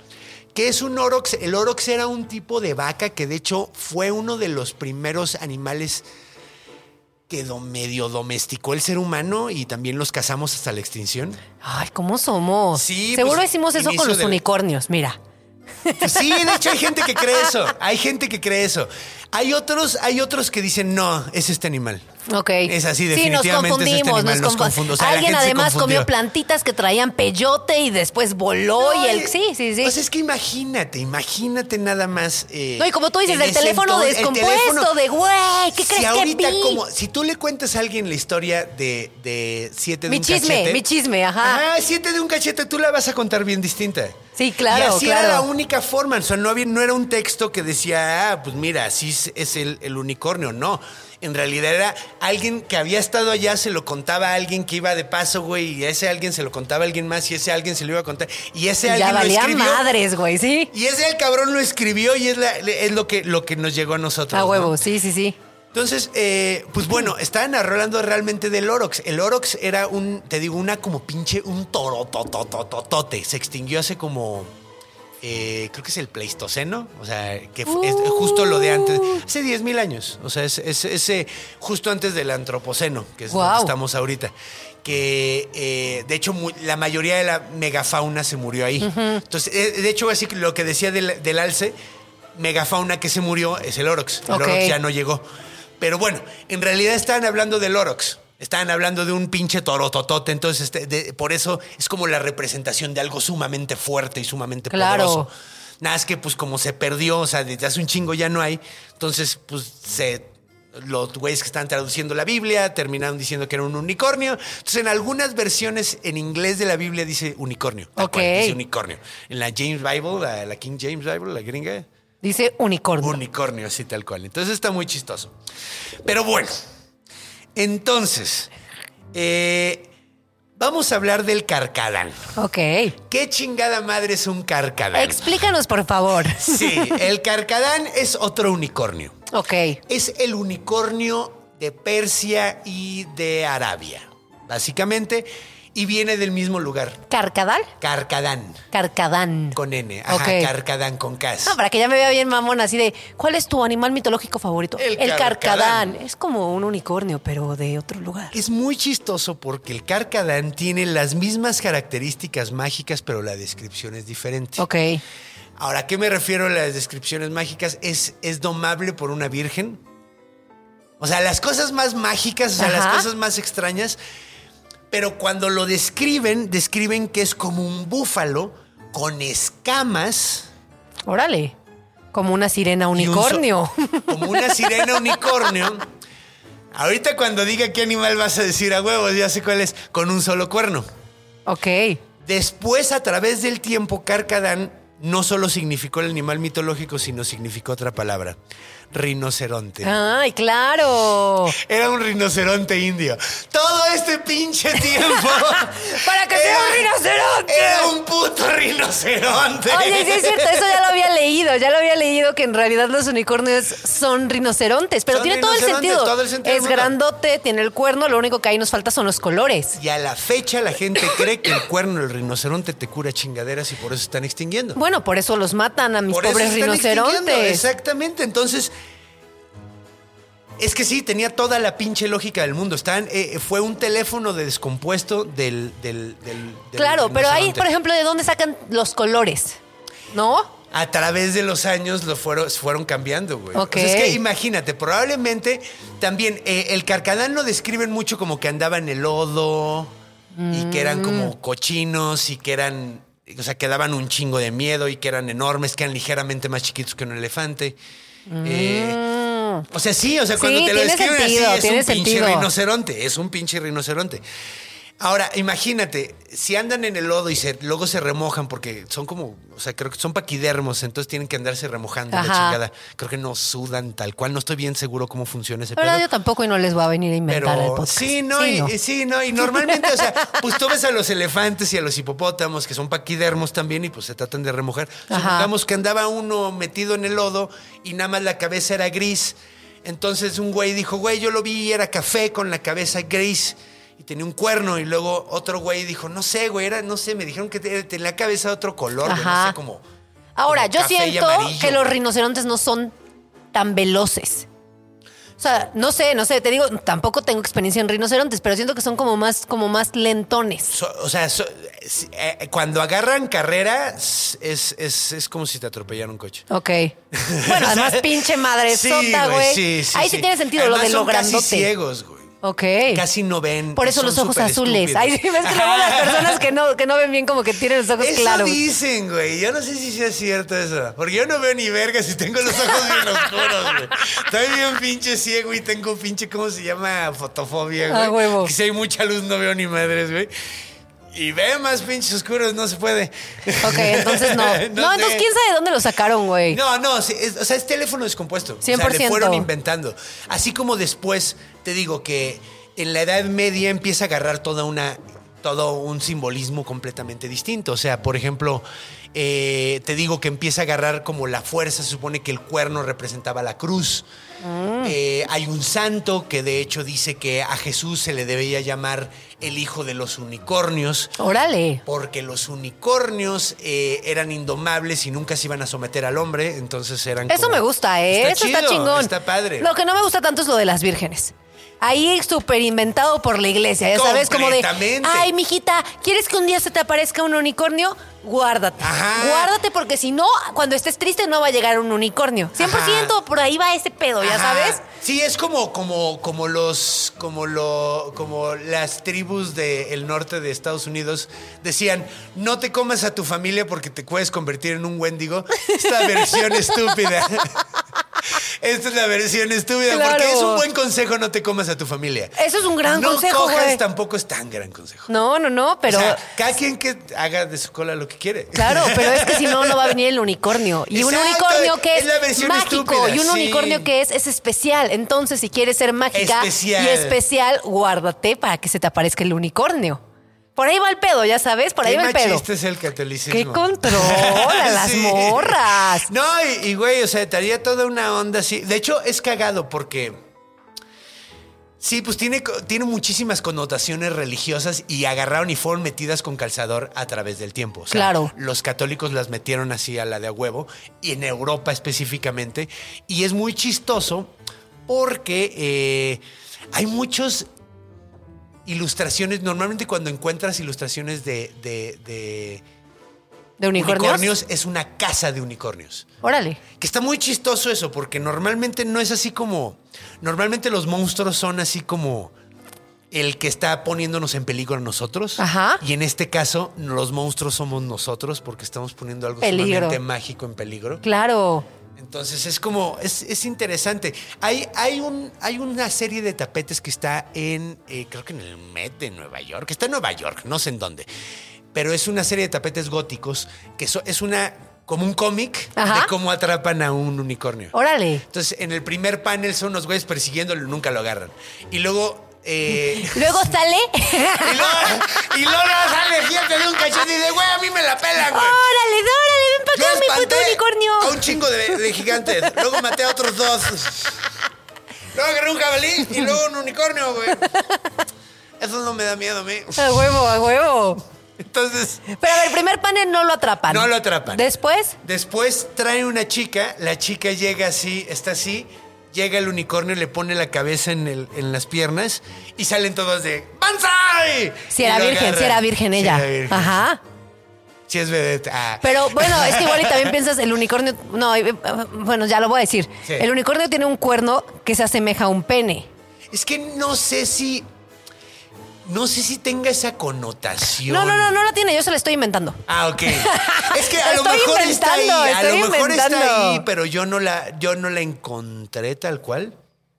¿Qué es un orox? El orox era un tipo de vaca que de hecho fue uno de los primeros animales que medio domesticó el ser humano y también los cazamos hasta la extinción. Ay, ¿cómo somos? Sí, Seguro pues, hicimos eso con los unicornios, mira. Pues sí, de hecho hay gente que cree eso. Hay gente que cree eso. Hay otros, hay otros que dicen, no, es este animal. Ok. Es así, Sí, definitivamente nos es este confundimos. nos confu- confundo. O sea, la Alguien además comió plantitas que traían peyote y después voló y el... Sí, sí, sí. Pues es que imagínate, imagínate nada más. eh, No, y como tú dices, el teléfono entonces- el descompuesto teléfono- de, güey, ¿qué si crees que ahorita vi? como, si tú le cuentas a alguien la historia de, de siete de Mi un chisme, cachete. mi chisme, ajá. Ajá, siete de un cachete, tú la vas a contar bien distinta. Sí, claro, Y así claro. era la única forma. O sea, no, había, no era un texto que decía, ah, pues mira, así es, es el, el unicornio. No. En realidad era alguien que había estado allá, se lo contaba a alguien que iba de paso, güey, y ese alguien se lo contaba a alguien más, y ese alguien se lo iba a contar. Y ese ya alguien lo valía escribió. madres, güey, sí. Y ese el cabrón lo escribió y es, la- es lo, que, lo que nos llegó a nosotros. A ¿no? huevo, sí, sí, sí. Entonces, eh, pues bueno, estaban hablando realmente del Orox. El Orox era un, te digo, una como pinche, un toro, tototototote. Se extinguió hace como, eh, creo que es el Pleistoceno. O sea, que es justo lo de antes, hace 10 mil años. O sea, es, es- es, eh, justo antes del Antropoceno, que es donde estamos ahorita. Que eh, de hecho la mayoría de la megafauna se murió ahí. Entonces, de hecho, así que lo que decía del, del alce, megafauna que se murió es el Orox. El. Orox ya no llegó. Pero bueno, en realidad estaban hablando del Orox. Estaban hablando de un pinche torototote. Entonces, este, de- por eso es como la representación de algo sumamente fuerte y sumamente Claro. poderoso. Nada, es que pues como se perdió, o sea, desde hace un chingo ya no hay. Entonces, pues se los güeyes que están traduciendo la Biblia terminaron diciendo que era un unicornio. Entonces, en algunas versiones en inglés de la Biblia dice unicornio. Ok. cual, dice unicornio. En la James Bible, la, la King James Bible, la gringa, Dice unicornio. unicornio, así tal cual. Entonces está muy chistoso. Pero bueno, entonces, eh, vamos a hablar del carcadán. ok. ¿Qué chingada madre es un carcadán? Explícanos, por favor. Sí, el carcadán es otro unicornio. Ok. Es el unicornio de Persia y de Arabia, básicamente, y viene del mismo lugar. ¿Carcadal? Carcadán, Carcadán. con N. Ajá, Ok. carcadán con K. No, para que ya me vea bien mamón, así de, ¿cuál es tu animal mitológico favorito? El carcadán. carcadán. Es como un unicornio, pero de otro lugar. Es muy chistoso porque el carcadán tiene las mismas características mágicas, pero la descripción es diferente. Ok. Ahora, ¿a qué me refiero a las descripciones mágicas? Es, es domable por una virgen. O sea, las cosas más mágicas, o sea, las cosas más extrañas. Pero cuando lo describen, describen que es como un búfalo con escamas. Órale. Como una sirena y un so- unicornio. como una sirena unicornio. Ahorita cuando diga qué animal vas a decir a huevos, ya sé cuál es, con un solo cuerno. ok. Después, a través del tiempo, Carcadán no solo significó el animal mitológico, sino significó otra palabra, rinoceronte. Ay, claro. Era un rinoceronte indio. Todo este pinche tiempo. Para que sea un rinoceronte. Era un puto rinoceronte. Oye, sí es cierto, eso ya lo había leído, ya lo había leído que en realidad los unicornios son rinocerontes, pero Son tiene todo el todo el sentido es grandote, tiene el cuerno, lo único que ahí nos falta son los colores. Y a la fecha la gente cree que el cuerno del rinoceronte te cura chingaderas y por eso están extinguiendo. Bueno, por eso los matan a mis Por pobres rinocerontes. Exactamente. Entonces, es que sí, tenía toda la pinche lógica del mundo. Están, eh, fue un teléfono de descompuesto del. del, del- del Claro, pero ahí, por ejemplo, ¿de dónde sacan los colores? ¿No? A través de los años lo fueron, fueron cambiando, güey. Ok. O sea, es que imagínate, probablemente también eh, el carcadán lo describen mucho como que andaba en el lodo y que eran Mm. como cochinos y que eran, o sea, que daban un chingo de miedo y que eran enormes, que eran ligeramente más chiquitos que un elefante. Eh, o sea, sí, o sea, cuando. Sí, te lo tiene describen sentido, así, es tiene un pinche sentido. rinoceronte, es un pinche rinoceronte. Ahora, imagínate, si andan en el lodo y se, luego se remojan, porque son como, o sea, creo que son paquidermos, entonces tienen que andarse remojando la Ajá. chingada. Creo que no sudan tal cual, no estoy bien seguro cómo funciona ese La verdad, pedo. yo tampoco y no les voy a venir a inventar el Pero podcast. sí, no, y, sí, no, y normalmente, o sea, pues tú ves a los elefantes y a los hipopótamos que son paquidermos también y pues se tratan de remojar. Supongamos que andaba uno metido en el lodo y nada más la cabeza era gris. Entonces un güey dijo, güey, yo lo vi y era café con la cabeza gris y tenía un cuerno. Y luego otro güey dijo, no sé, güey, era, no sé, me dijeron que te- tenía la cabeza de otro color, güey, no sé, como... Ahora, como yo siento que los rinocerontes no son tan veloces. O sea, no sé, no sé, te digo, tampoco tengo experiencia en rinocerontes, pero siento que son como más, como más lentones. So- o sea, so- eh, cuando agarran carrera es, es, es- como si te atropellaran un coche. Ok. Bueno, además, pinche madre Sí, sota, güey. sí, sí, Ahí sí, sí. tiene sentido Además, lo de lo son casi grandote. ciegos, güey. Ok. Casi no ven. Por eso los ojos azules. estúpidos. Ay, ves que luego las personas que no, que no ven bien como que tienen los ojos Eso claros. dicen, güey. Yo no sé si sea cierto eso. Porque yo no veo ni verga si tengo los ojos bien oscuros, güey. Estoy bien pinche ciego y tengo pinche, ¿cómo se llama? Fotofobia, güey. Ah, huevo. Que si hay mucha luz no veo ni madres, güey. Y ve más pinches oscuros, no se puede. Ok, entonces no. no, entonces quién sabe de dónde lo sacaron, güey. No, no, sí, es- o sea, es teléfono descompuesto. O sea, 100%. le fueron inventando. Así como después, te digo que en la Edad Media empieza a agarrar toda una, todo un simbolismo completamente distinto. O sea, por ejemplo, eh, te digo que empieza a agarrar como la fuerza, se supone que el cuerno representaba la cruz. Eh, hay un santo que de hecho dice que a Jesús se le debía llamar el hijo de los unicornios. Órale. Porque los unicornios eh, eran indomables y nunca se iban a someter al hombre, entonces eran Eso como- me gusta, ¿eh? Eso está chingón. Está padre. Lo que no me gusta tanto es lo de las vírgenes. Ahí súper inventado por la iglesia, ya sabes, como de, ay, mijita, ¿quieres que un día se te aparezca un unicornio? Guárdate. Ajá. Guárdate porque si no, cuando estés triste no va a llegar un unicornio. 100% por ahí va ese pedo, ya Ajá. sabes. Sí, es como, como, como los, como lo, como las tribus del norte de Estados Unidos decían, no te comas a tu familia porque te puedes convertir en un Wendigo. Esta versión estúpida. Esta es la versión estúpida Claro. porque es un buen consejo, no te comas a tu familia. Eso es un gran no consejo, cojas güey. tampoco es tan gran consejo. No, no, no, pero... O sea, cada quien que haga de su cola lo que quiere. Claro, pero es que si no, no va a venir el unicornio. Y un unicornio que es la es, versión mágico estúpida, y un sí. unicornio que es, es especial. Entonces, si quieres ser mágica Especial. y especial, guárdate para que se te aparezca el unicornio. Por ahí va el pedo, ya sabes, por ahí va el pedo. machista es el catolicismo. ¡Qué control a las Sí. morras! No, y, y, güey, o sea, te haría toda una onda así. De hecho, es cagado porque. Sí, pues tiene, tiene muchísimas connotaciones religiosas y agarraron y fueron metidas con calzador a través del tiempo. O sea, Claro. Los católicos las metieron así a la de a huevo, y en Europa específicamente. Y es muy chistoso porque eh, hay muchos ilustraciones. Normalmente cuando encuentras ilustraciones de, de- de ¿De unicornios? unicornios, es una casa de unicornios. Órale. Que está muy chistoso eso, porque normalmente no es así como. Normalmente los monstruos son así como el que está poniéndonos en peligro a nosotros. Ajá. Y en este caso, los monstruos somos nosotros porque estamos poniendo algo Peligro. sumamente mágico en peligro. Claro. Entonces es como, es, es interesante. Hay, hay, un, hay una serie de tapetes que está en, eh, creo que en el Met de Nueva York, está en Nueva York, no sé en dónde, pero es una serie de tapetes góticos que so- es una, como un cómic de cómo atrapan a un unicornio. Órale. Entonces en el primer panel son unos güeyes persiguiéndolo y nunca lo agarran. Y luego... eh, Luego sale. y luego, y sale fíjate de un cachete y dice, güey, a mí me la pelan, güey. ¡Órale, órale! ¡Ven para acá, mi puto unicornio! A un chingo de, de gigantes. Luego maté a otros dos. Luego agarré un jabalí y luego un unicornio, güey. Eso no me da miedo a mí. A huevo, a huevo. Entonces, Pero a ver, el primer panel no lo atrapan. No lo atrapan. Después, después trae una chica. La chica llega así, está así. Llega el unicornio, le pone la cabeza en, el- en las piernas y salen todos de ¡Banzai! si era virgen, si era virgen ella. era virgen. Ajá. Sí es vedette. Ah. Pero bueno, es que igual y también piensas el unicornio. No, eh, bueno, ya lo voy a decir. Sí. El unicornio tiene un cuerno que se asemeja a un pene. Es que no sé si. No sé si tenga esa connotación. No, no, no, no la tiene, yo se la estoy inventando. Ah, ok. Es que a lo mejor está ahí, a lo mejor está ahí, pero yo no la, yo no la encontré tal cual.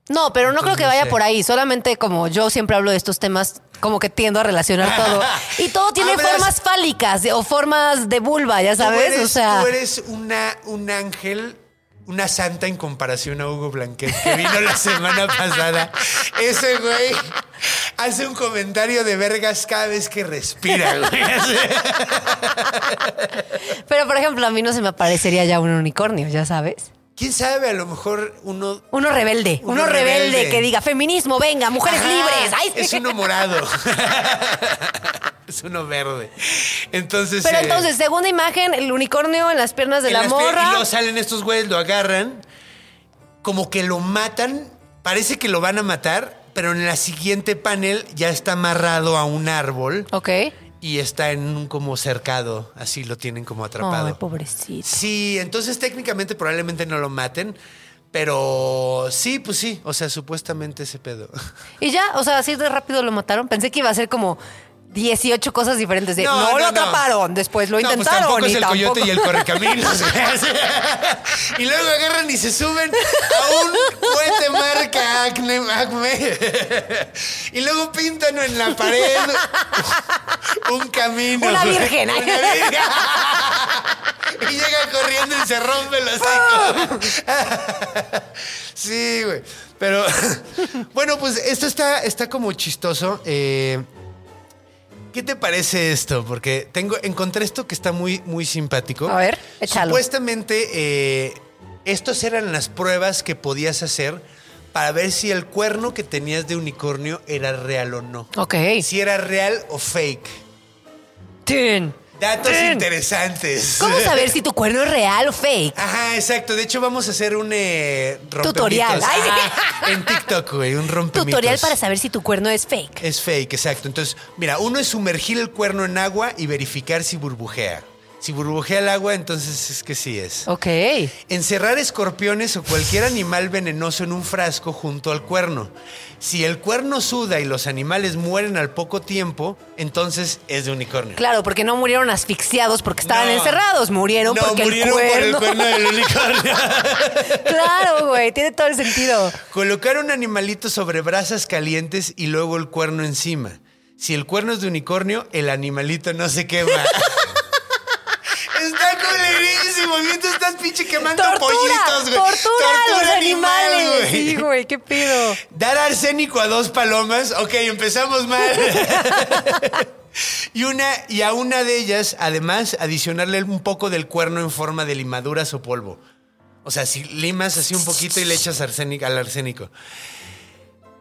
No, pero no creo que no vaya sé. por ahí. Solamente como yo siempre hablo de estos temas, como que tiendo a relacionar todo. Y todo tiene Hablas- formas fálicas o formas de vulva, ya sabes. Tú eres, o sea, tú eres una, un ángel, una santa en comparación a Hugo Blanquet, que vino la semana pasada. Ese güey hace un comentario de vergas cada vez que respira, güey. pero por ejemplo, a mí no se me aparecería ya un unicornio, ya sabes. ¿Quién sabe? A lo mejor uno... Uno rebelde, uno, Uno rebelde, rebelde. que diga feminismo, venga, mujeres Ajá, libres. Ay, Es uno morado. es uno verde. Entonces... Pero eh, entonces, segunda imagen, el unicornio en las piernas de en la las pier- morra. Y luego salen estos güeyes, lo agarran, como que lo matan, parece que lo van a matar, pero en la siguiente panel ya está amarrado a un árbol Ok. y está en un como cercado, así lo tienen como atrapado. Ay, pobrecito. Sí, entonces técnicamente probablemente no lo maten, pero sí, pues sí, o sea, supuestamente ese pedo. Y ya, o sea, así de rápido lo mataron. Pensé que iba a ser como 18 cosas diferentes. De, no, lo atraparon, después lo No, pues intentaron. tampoco es y el tampoco- coyote y el correcaminos. y luego agarran y se suben a un cohete marca Acme, Acme. y luego pintan en la pared un camino. Una virgen. Una virgen. y llega corriendo y se rompe el hocico. sí, güey. Pero bueno, pues esto está, está como chistoso. Eh, ¿Qué te parece esto? Porque tengo, encontré esto que está muy, muy simpático. A ver, échalo. Supuestamente, eh, estos eran las pruebas que podías hacer para ver si el cuerno que tenías de unicornio era real o no. Ok. Si era real o fake. Tin. Datos interesantes. ¿Cómo saber si tu cuerno es real o fake? Ajá, exacto. De hecho, vamos a hacer un eh. Tutorial. Ay, sí. Ajá, en TikTok, güey, un rompemitos. Tutorial para saber si tu cuerno es fake. Es fake, exacto. Entonces, mira, uno es sumergir el cuerno en agua y verificar si burbujea. Si burbujea el agua, entonces es que sí es. Ok. Encerrar escorpiones o cualquier animal venenoso en un frasco junto al cuerno. Si el cuerno suda y los animales mueren al poco tiempo, entonces es de unicornio. Claro, porque no murieron asfixiados porque estaban No. encerrados, murieron no, porque murieron el por el cuerno. cuerno del unicornio. claro, güey, tiene todo el sentido. Colocar un animalito sobre brasas calientes y luego el cuerno encima. Si el cuerno es de unicornio, el animalito no se quema. Mientras estás pinche quemando Tortura, pollitos, güey. tortura, a los animal, animales. güey. Sí, güey, qué pido. Dar arsénico a dos palomas. Ok, empezamos mal. y, una, y a una de ellas, además, adicionarle un poco del cuerno en forma de limaduras o polvo. O sea, si limas así un poquito y le echas arsénico, al arsénico.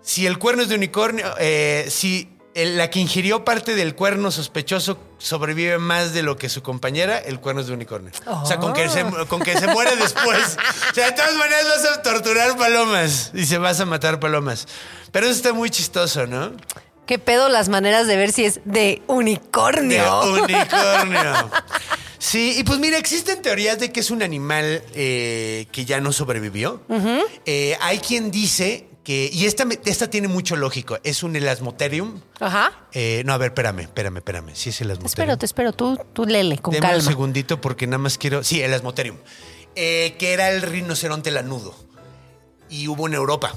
Si el cuerno es de unicornio, eh, si la que ingirió parte del cuerno sospechoso sobrevive más de lo que su compañera, el cuerno es de unicornio. O sea, con que, se, con que se muere después. O sea, de todas maneras vas a torturar palomas y se vas a matar palomas. Pero eso está muy chistoso, ¿no? Qué pedo las maneras de ver si es de De unicornio. unicornio. Sí, y pues mira, existen teorías de que es un animal eh, que ya no sobrevivió. Eh, hay quien dice que, y esta, esta tiene mucho lógico, es un elasmoterium. Ajá. Eh, no, a ver, espérame, espérame, espérame. Sí, es Te elasmoterium. espero, te espero. Tú, tú lele con Deme un calma. segundito porque nada más quiero. Sí, el Asmoterium. Eh, que era el rinoceronte lanudo. Y hubo en Europa.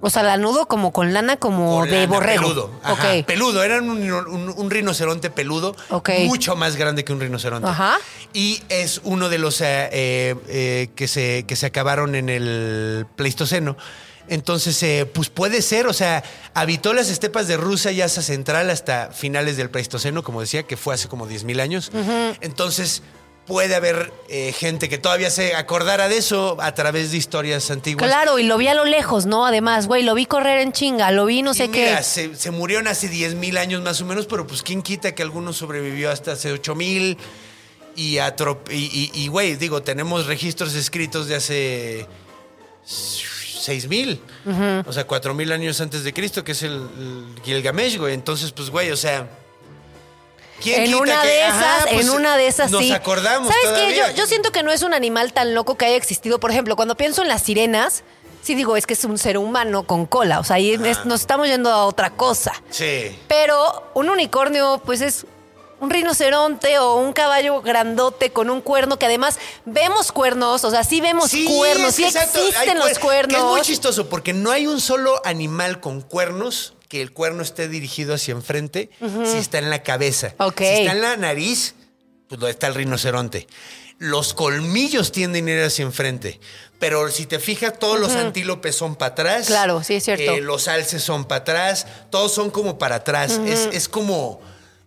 O sea, lanudo como con lana como Con de lana, borrego. Peludo. Ajá. Peludo. Era un, un- un rinoceronte peludo. Mucho más grande que un rinoceronte. Ajá. Y es uno de los eh, eh, que, se, que se acabaron en el Pleistoceno. Entonces, eh, pues puede ser, o sea, habitó las estepas de Rusia y Asia Central hasta finales del Pleistoceno, como decía, que fue hace como 10.000 años. Entonces, puede haber eh, gente que todavía se acordara de eso a través de historias antiguas. Claro, y lo vi a lo lejos, ¿no? Además, güey, lo vi correr en chinga, lo vi no sé mira, qué. Se, se murieron hace 10.000 años más o menos, pero pues quién quita que alguno sobrevivió hasta hace 8.000 y, y, y, y, güey, digo, tenemos registros escritos de hace 6.000, o sea, 4.000 años antes de Cristo, que es el, el Gilgamesh, güey. Entonces, pues, güey, o sea... ¿quién En una que- de Ajá, esas, pues, en una de esas nos sí. acordamos ¿Sabes qué? Yo, yo siento que no es un animal tan loco que haya existido. Por ejemplo, cuando pienso en las sirenas, sí digo, es que es un ser humano con cola. O sea, ahí es- nos estamos yendo a otra cosa. Sí. Pero un unicornio, pues es un rinoceronte o un caballo grandote con un cuerno que además vemos cuernos, o sea, sí vemos Sí, cuernos, es sí exacto, existen los cuer- cuernos. Que es muy chistoso porque no hay un solo animal con cuernos que el cuerno esté dirigido hacia enfrente si está en la cabeza. Ok. Si está en la nariz, pues donde está el rinoceronte. Los colmillos tienden a ir hacia enfrente. Pero si te fijas, todos los antílopes son para atrás. Claro, sí, es cierto. Eh, los alces son para atrás. Todos son como para atrás. es, es como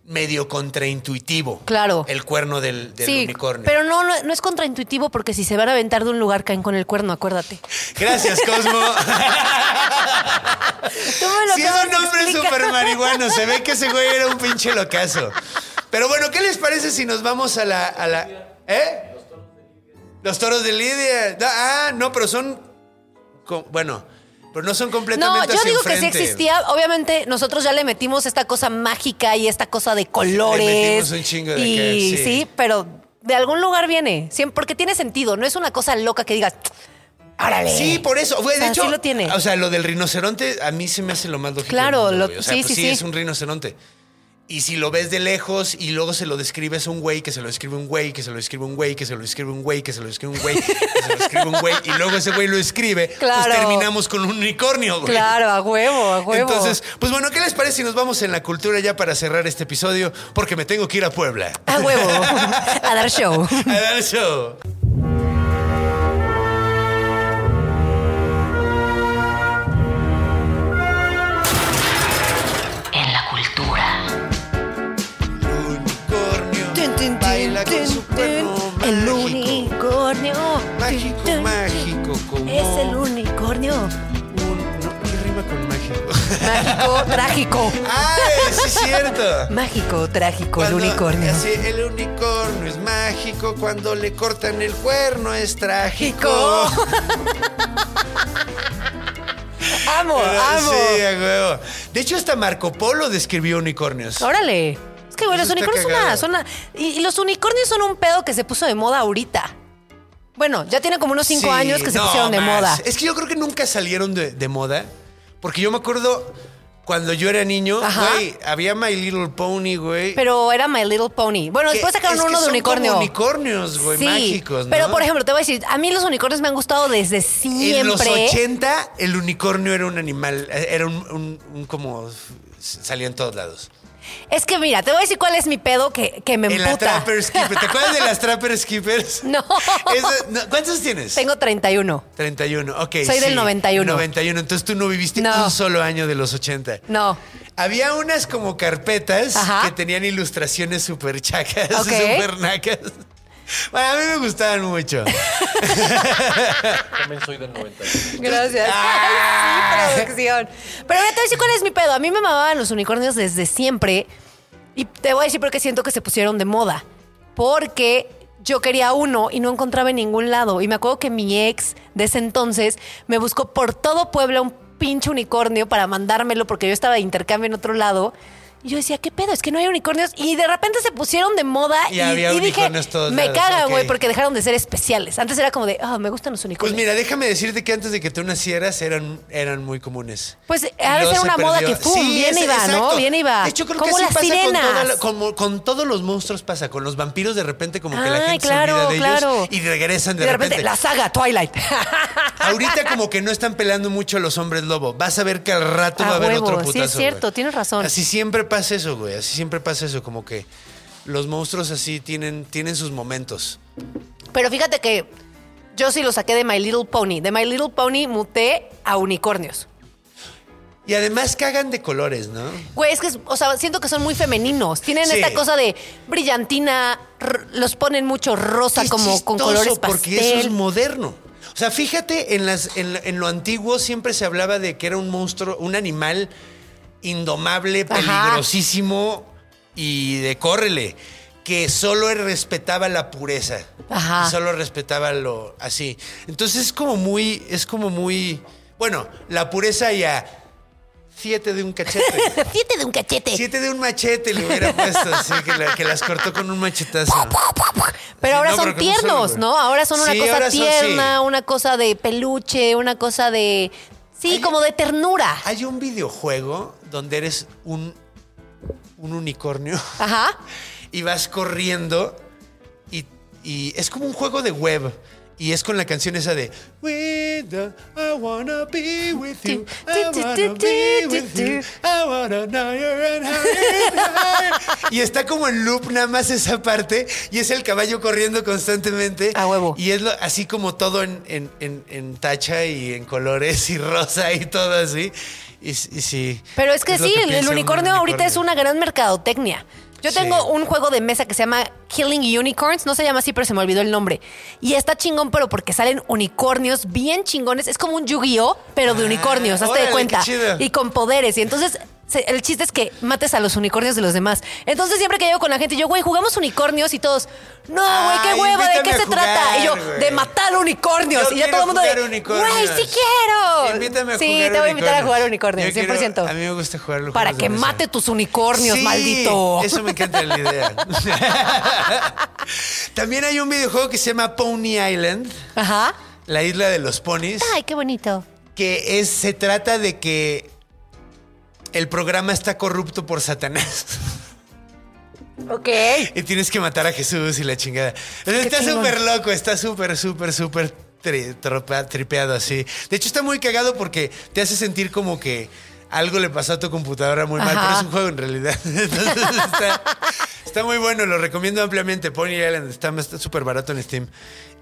medio contraintuitivo. Claro. El cuerno del, del sí, unicornio. pero no, no, no es contraintuitivo porque si se van a aventar de un lugar caen con el cuerno, acuérdate. Gracias, Cosmo. Si es un hombre súper marihuano, se ve que ese güey era un pinche locazo. Pero bueno, ¿qué les parece si nos vamos a la. A la ¿Eh? Los toros de Lidia. Ah, no, pero son. Bueno, pero no son No, completamente yo hacia digo que sí existía. Obviamente, nosotros ya le metimos esta cosa mágica y esta cosa de colores. Le metimos un chingo de y que- sí. sí. pero de algún lugar viene. Porque tiene sentido. No es una cosa loca que digas, árale. Sí, por eso. Güey, O de sea, hecho, sí lo tiene. O sea, lo del rinoceronte a mí se me hace lo más lógico. Claro, del mundo, lo-. O sea, sí, pues sí, sí, sí. es un rinoceronte. Y si lo ves de lejos y luego se lo describes a un güey, que se lo escribe un güey, que se lo escribe un güey, que se lo escribe un güey, que se lo escribe un güey, que se lo escribe un güey, y luego ese güey lo escribe, Claro. pues terminamos con un unicornio, güey. Claro, a huevo, a huevo. Entonces, pues bueno, ¿qué les parece si nos vamos en la cultura ya para cerrar este episodio? Porque me tengo que ir a Puebla. a huevo. a dar show. A dar show. Baila con su. El unicornio. Mágico, mágico, como. Es el unicornio. Un- no, ¿Qué rima con mágico? mágico. Trágico. ¡Ay, sí es cierto! Mágico, trágico, el unicornio. así, el unicornio es mágico. Cuando le cortan el cuerno es trágico. Amo, amo. Sí, a huevo. De hecho, hasta Marco Polo describió unicornios. Órale. Es que, güey, los unicornios son una, cagado. son una- y, y los unicornios son un pedo que se puso de moda ahorita. Bueno, ya tiene como unos cinco Sí, años que se no, pusieron de más. moda. Es que yo creo que nunca salieron de, de moda. Porque yo me acuerdo cuando yo era niño, güey, había My Little Pony, güey. Pero era My Little Pony. Bueno, después sacaron es que uno de unicornio. como unicornios, güey, sí, mágicos, ¿no? pero por ejemplo, te voy a decir, a mí los unicornios me han gustado desde siempre. En los 80, el unicornio era un animal, eh, era un, un- un como salía en todos lados. Es que mira, te voy a decir cuál es mi pedo que, que me En la emputa. Trapper Skipper. ¿Te acuerdas de las Trapper Skippers? No. Esa- no, ¿Cuántos tienes? Tengo 31. 31, ok. Soy del 91. 91, entonces tú no viviste No. un solo año de los 80. No. Había unas como carpetas Ajá. que tenían ilustraciones súper chacas, Ok. súper nacas. Bueno, a mí me gustaban mucho. También soy del 91. Gracias. Ay, sí, producción. Pero voy a decir cuál es mi pedo. A mí me mamaban los unicornios desde siempre. Y te voy a decir por qué siento que se pusieron de moda. Porque yo quería uno y no encontraba en ningún lado. Y me acuerdo que mi ex de ese entonces me buscó por todo Puebla un pinche unicornio para mandármelo porque yo estaba de intercambio en otro lado. Y yo decía, ¿qué pedo? Es que no hay unicornios. Y de repente se pusieron de moda Y y, había y dije, todos me lados, cagan, güey, porque dejaron de ser especiales. Antes era como de, ah, me gustan los Pues unicornios. mira, déjame decirte que antes de que tú nacieras eran, eran muy comunes. Pues de luego ser se una moda que. Sí, bien es- iba, ¿no? Bien iba. De hecho, creo Como que así las pasa con, toda sirenas. la- como- con todos los monstruos pasa. Con los vampiros de repente como que la gente claro, se olvida de claro. ellos y regresan Y de, de repente, la saga Twilight. Ahorita como que no están peleando mucho los hombres lobo. Vas a ver que al rato A va a haber huevo, otro sí, putazo. es cierto, tienes razón. Así siempre pasa eso, güey. Así siempre pasa eso. Como que los monstruos así tienen, tienen sus momentos. Pero fíjate que yo sí lo saqué de My Little Pony. De My Little Pony muté a unicornios. Y además cagan de colores, ¿no? Güey, es que, o sea, siento que son muy femeninos. Tienen Sí. esta cosa de brillantina, los ponen mucho rosa, Es como con colores pastel. Porque eso es moderno. O sea, fíjate, en, las, en, en lo antiguo siempre se hablaba de que era un monstruo, un animal indomable, Ajá. peligrosísimo y de córrele. Que solo respetaba la pureza. Ajá. Solo respetaba lo así. Entonces es como muy, es como muy. Bueno, la pureza ya. Siete de un cachete. Siete de un cachete. Siete de un machete le hubiera puesto, así que, la- que las cortó con un machetazo. Pero Sí, ahora no, son pero solo, tiernos. ¿no? Ahora son una Sí, cosa son- tierna, sí. una cosa de peluche, una cosa de. Sí, Hay- como de ternura. Hay un videojuego donde eres un, un unicornio Ajá. y vas corriendo y, y es como un juego de web. Y es con la canción esa de With the- I wanna be with you. I wanna be with you. I wanna know you're in higher. Y está como en loop nada más esa parte. Y es el caballo corriendo constantemente. A huevo. Y es lo- así como todo en, en- en- en tacha y en colores y rosa y todo así. Y, y sí. Pero es que sí, el, unicornio ahorita es una gran mercadotecnia. Yo Sí. tengo un juego de mesa que se llama Killing Unicorns, no se llama así, pero se me olvidó el nombre. Y está chingón, pero porque salen unicornios bien chingones. Es como un Yu-Gi-Oh, pero de Ah, unicornios, hazte órale, de cuenta. Y con poderes. Y entonces el chiste es que mates a los unicornios de los demás. Entonces siempre que llego con la gente, yo, güey, jugamos unicornios y todos, no, güey, qué hueva, ¿de qué se jugar, trata? Y yo, güey. de matar unicornios. Yo y ya todo el mundo de, güey, sí quiero. Invítame a sí, jugar te voy a invitar a jugar unicornios, Yo quiero- 100%. a mí me gusta jugar los Para que mate tus unicornios, Sí, maldito. Eso me encanta la idea. También hay un videojuego que se llama Pony Island, Ajá. la isla de los ponis, Ay, qué bonito. que es se trata de que el programa está corrupto por Satanás Ok. y tienes que matar a Jesús y la chingada. Está súper loco, está súper, súper, súper tripeado así. De hecho, está muy cagado porque te hace sentir como que algo le pasó a tu computadora muy mal, Ajá. pero es un juego en realidad. Entonces, está, está muy bueno, lo recomiendo ampliamente. Pony Island está súper barato en Steam.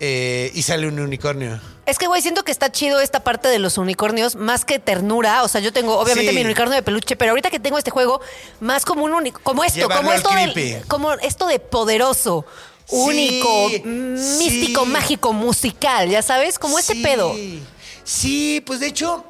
Eh, y sale un unicornio. Es que, güey, siento que está chido esta parte de los unicornios, más que ternura. O sea, yo tengo, obviamente, Sí. mi unicornio de peluche, pero ahorita que tengo este juego, más como un único, como esto, Llevarlo como esto, del- como esto de poderoso, único, sí. místico, mágico, musical, ya sabes, como este Sí. pedo. Sí, pues de hecho,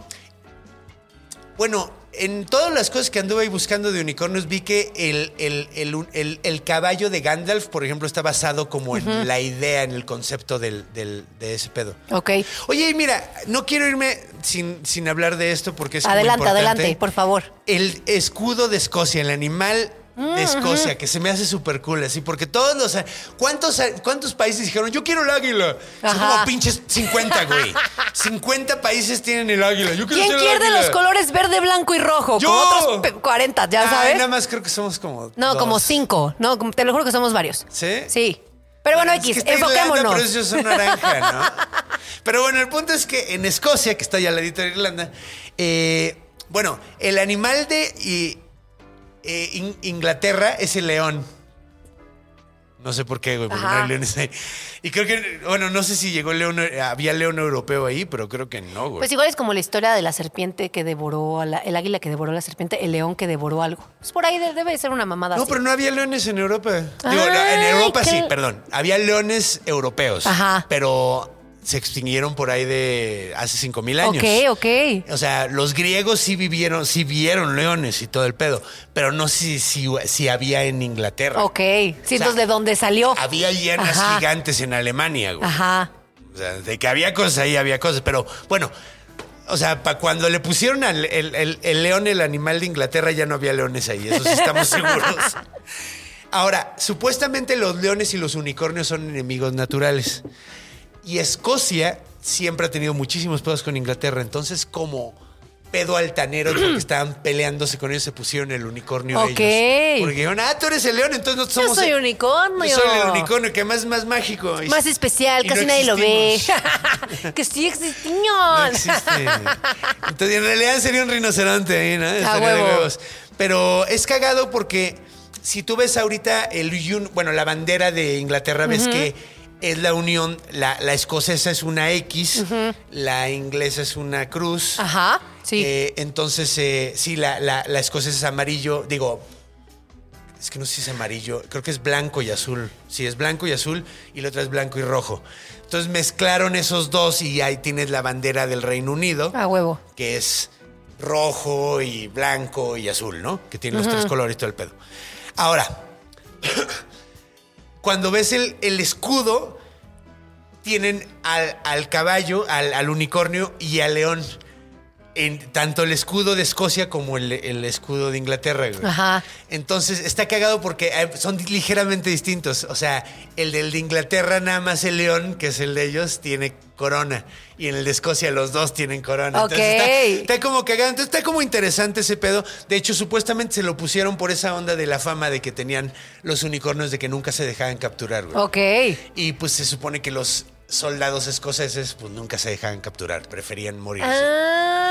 Bueno, en todas las cosas que anduve ahí buscando de unicornios, vi que el, el- el- el- caballo de Gandalf, por ejemplo, está basado como en la idea, en el concepto del, del- de ese pedo. Ok. Oye, y mira, no quiero irme sin, sin hablar de esto porque es muy Adelante, importante. adelante, por favor. El escudo de Escocia, el animal de Escocia, que se me hace súper cool, así, porque todos los... ¿Cuántos, cuántos países dijeron, yo quiero el águila? Son Ajá. como pinches 50, güey. 50 países tienen el águila. Yo quiero ¿Quién águila. los colores verde, blanco y rojo? ¡Yo! Como otros pe- 40, ya Ay, sabes. nada más creo que somos como No, dos. como cinco. No, como- te lo juro que somos varios. ¿Sí? Sí. Pero bueno, Es que X, enfoquémonos. pero naranja, ¿no? pero bueno, el punto es que en Escocia, que está ya al ladito de Irlanda, eh, bueno, el animal de y, eh, In- Inglaterra es el león. No sé por qué, güey, porque Ajá. no hay leones ahí. Y creo que, bueno, no sé si llegó el león, había león europeo ahí, pero creo que no, güey. Pues igual es como la historia de la serpiente que devoró, a la- el águila que devoró a la serpiente, el león que devoró algo. Pues por ahí de- debe ser una mamada no, así. pero no había leones en Europa. Digo, Ay, en Europa qué- sí, perdón. Había leones europeos. Ajá. Pero se extinguieron por ahí de hace 5000 años. Ok, ok. O sea, los griegos sí vivieron, sí vieron leones y todo el pedo, pero no si, si, si había en Inglaterra. Ok. Sí, entonces de dónde salió. Había hienas Ajá. gigantes en Alemania, güey. Ajá. O sea, de que había cosas ahí, había cosas, pero bueno. O sea, para cuando le pusieron al el, el- el león, el animal de Inglaterra, ya no había leones ahí, eso sí estamos seguros. Ahora, supuestamente los leones y los unicornios son enemigos naturales. Y Escocia siempre ha tenido muchísimos pedos con Inglaterra. Entonces, como pedo altanero, porque estaban peleándose con ellos, se pusieron el unicornio Ok. ellos. Porque dijeron, ah, tú eres el león, entonces nosotros Yo somos. soy el- unicornio. Yo soy el unicornio, que más es más mágico. Y- Más especial, y casi no nadie lo ve. existimos. que sí. No existe. Entonces, en realidad sería un rinoceronte ahí, ¿no? Estaría de huevo. huevos. Pero es cagado porque si tú ves ahorita el un- bueno, la bandera de Inglaterra, ves que es la unión, la, la escocesa es una X, la inglesa es una cruz. Ajá. Sí. Eh, entonces, eh, sí, la, la, la escocesa es amarillo, digo, es que no sé si es amarillo, creo que es blanco y azul. Sí, es blanco y azul y la otra es blanco y rojo. Entonces mezclaron esos dos y ahí tienes la bandera del Reino Unido, A huevo. que es rojo y blanco y azul, ¿no? Que tiene los tres colores y todo el pedo. Ahora, cuando ves el, el escudo, tienen al, al caballo, al, al unicornio y al león. En tanto el escudo de Escocia como el, el escudo de Inglaterra. güey. Ajá. Entonces está cagado porque eh, son ligeramente distintos. O sea, el del de Inglaterra, nada más el león, que es el de ellos, tiene corona. Y en el de Escocia los dos tienen corona. Entonces Ok. está, está como cagado. Entonces está como interesante ese pedo. De hecho, supuestamente se lo pusieron por esa onda de la fama de que tenían los unicornios de que nunca se dejaban capturar. güey. Ok. Y pues se supone que los soldados escoceses pues nunca se dejaban capturar, preferían morir. Ah,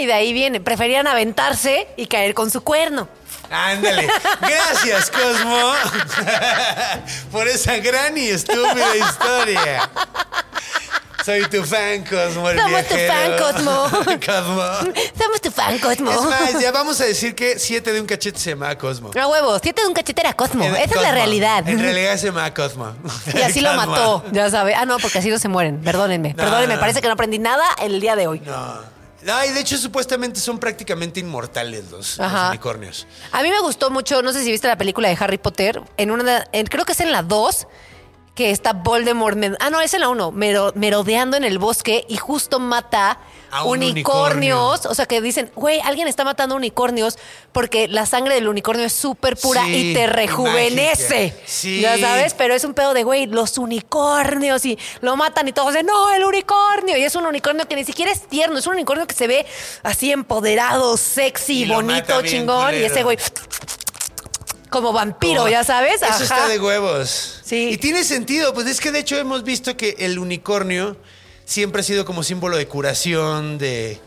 y de ahí viene. Preferían aventarse y caer con su cuerno. Ándale. Gracias, Cosmo, por esa gran y estúpida historia. Soy tu fan, Cosmo, el Somos tu fan, Cosmo. Cosmo. Somos tu fan, Cosmo. Es más, ya vamos a decir que siete de un cachete se llama Cosmo. A huevo, siete de un cachete era Cosmo. Era Esa es la realidad. En realidad se llama Cosmo. Y así lo mató, ya sabe. Ah, no, porque así no se mueren. Perdónenme, perdónenme. no. Parece que no aprendí nada el día de hoy. No. No, y de hecho supuestamente son prácticamente inmortales los, unicornios. A mí me gustó mucho, no sé si viste la película de Harry Potter, en una, en- creo que es en la 2, que está Voldemort, ah no, es en la 1, mero- merodeando en el bosque y justo mata A un unicornios, unicornio. o sea que dicen, güey, alguien está matando unicornios porque la sangre del unicornio es súper pura Sí, y te rejuvenece. Sí. Ya sabes, pero es un pedo de, güey, los unicornios y lo matan y todos dicen, no, el unicornio. Y es un unicornio que ni siquiera es tierno, es un unicornio que se ve así empoderado, sexy, Y bonito, chingón. Y ese güey como vampiro, Como- ya sabes. Eso está de huevos. Sí. Y tiene sentido, pues es que de hecho hemos visto que el unicornio siempre ha sido como símbolo de curación, de,